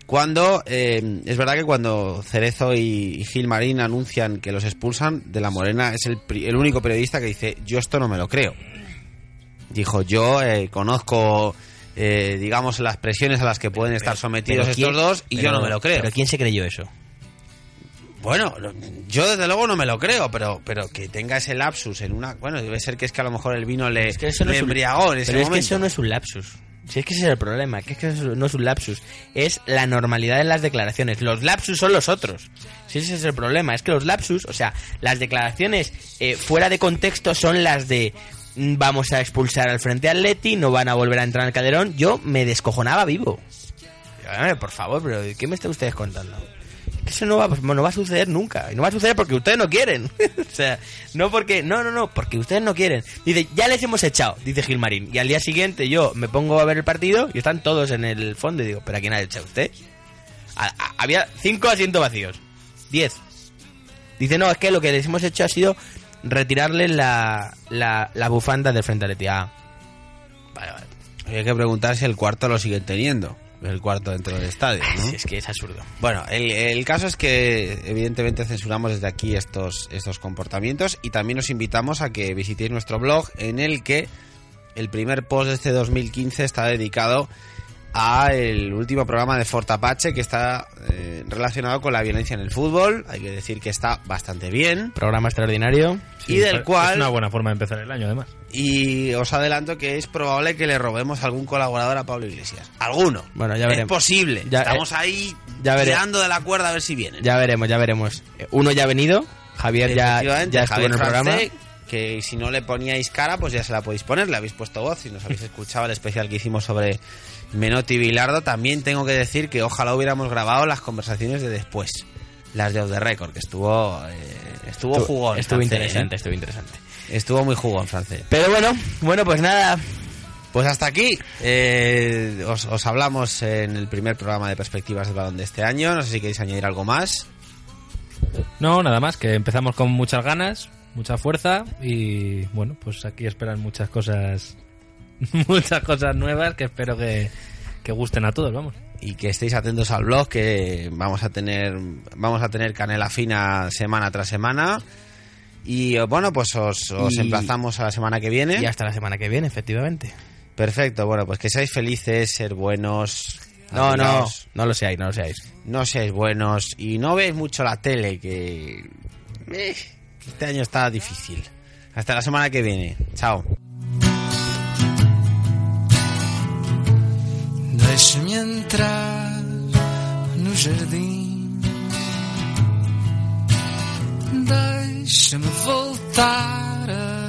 Cuando, eh, es verdad que cuando Cerezo y, Gil Marín anuncian que los expulsan, de la Morena es el único periodista que dice, yo esto no me lo creo. Dijo, yo eh, conozco, eh, digamos, las presiones a las que pueden estar sometidos estos quién- dos y yo no me lo creo. pero quién se creyó eso Bueno, yo desde luego no me lo creo, pero pero que tenga ese lapsus en una... Bueno, debe ser que es que a lo mejor el vino le, que eso no le es un- embriagó en ese pero es que momento. eso no es un lapsus si es que ese es el problema, que es que eso no es un lapsus, es la normalidad en las declaraciones. Los lapsus son los otros. Si ese es el problema, es que los lapsus, o sea, las declaraciones eh, fuera de contexto son las de vamos a expulsar al Frente Atleti, no van a volver a entrar al Calderón. Yo me descojonaba vivo. Por favor, pero ¿qué me están ustedes contando? Eso no va, no va a suceder nunca. Y no va a suceder porque ustedes no quieren. (laughs) o sea, no porque... No, no, no, porque ustedes no quieren. Dice, ya les hemos echado, dice Gilmarín. Y al día siguiente yo me pongo a ver el partido y están todos en el fondo digo, ¿pero a quién ha echado usted? Había cinco asientos vacíos. Diez. Dice, no, es que lo que les hemos hecho ha sido retirarle la, la, la bufanda del frente al Etihad. Vale, vale. Hay que preguntar si el cuarto lo siguen teniendo. El cuarto dentro del estadio, ¿no? Sí, es que es absurdo. Bueno, el, el caso es que evidentemente censuramos desde aquí estos, estos comportamientos y también os invitamos a que visitéis nuestro blog en el que el primer post de este 2015 está dedicado a el último programa de Fort Apache que está eh, relacionado con la violencia en el fútbol. Hay que decir que está bastante bien. Programa extraordinario. y del Es cual una buena forma de empezar el año, además. y os adelanto que es probable que le robemos algún colaborador a Pablo Iglesias. Alguno. Bueno, ya Es veremos. posible. Ya, Estamos eh, ahí ya tirando de la cuerda a ver si vienen. Ya veremos, ya veremos. Eh, Uno ya ha venido, Javier ya, ya estuvo Javier en el programa. Que si no le poníais cara, pues ya se la podéis poner. Le habéis puesto voz. Si nos habéis escuchado el especial que hicimos sobre Menotti y Bilardo, también tengo que decir que ojalá hubiéramos grabado las conversaciones de después. Las de Off the Record, que estuvo, eh, estuvo Estuvo- jugón. Estuvo francés, interesante, ¿eh? estuvo interesante. Estuvo muy jugón, francés. Pero bueno, bueno, pues nada. Pues hasta aquí. Eh, os, os hablamos en el primer programa de perspectivas del balón de este año. No sé si queréis añadir algo más. No, nada más, que empezamos con muchas ganas, mucha fuerza y bueno, pues aquí esperan muchas cosas, (laughs) muchas cosas nuevas que espero que, que gusten a todos, vamos. y que estéis atentos al blog que vamos a tener vamos a tener canela fina semana tras semana y eh, bueno pues os, os Y- emplazamos a la semana que viene Y hasta la semana que viene, efectivamente. perfecto bueno pues que seáis felices ser buenos No, no, no lo seáis, no lo seáis. no seáis buenos y no veis mucho la tele que eh, este año está difícil hasta la semana que viene chao Deixe-me entrar no jardim. Deixe-me voltar a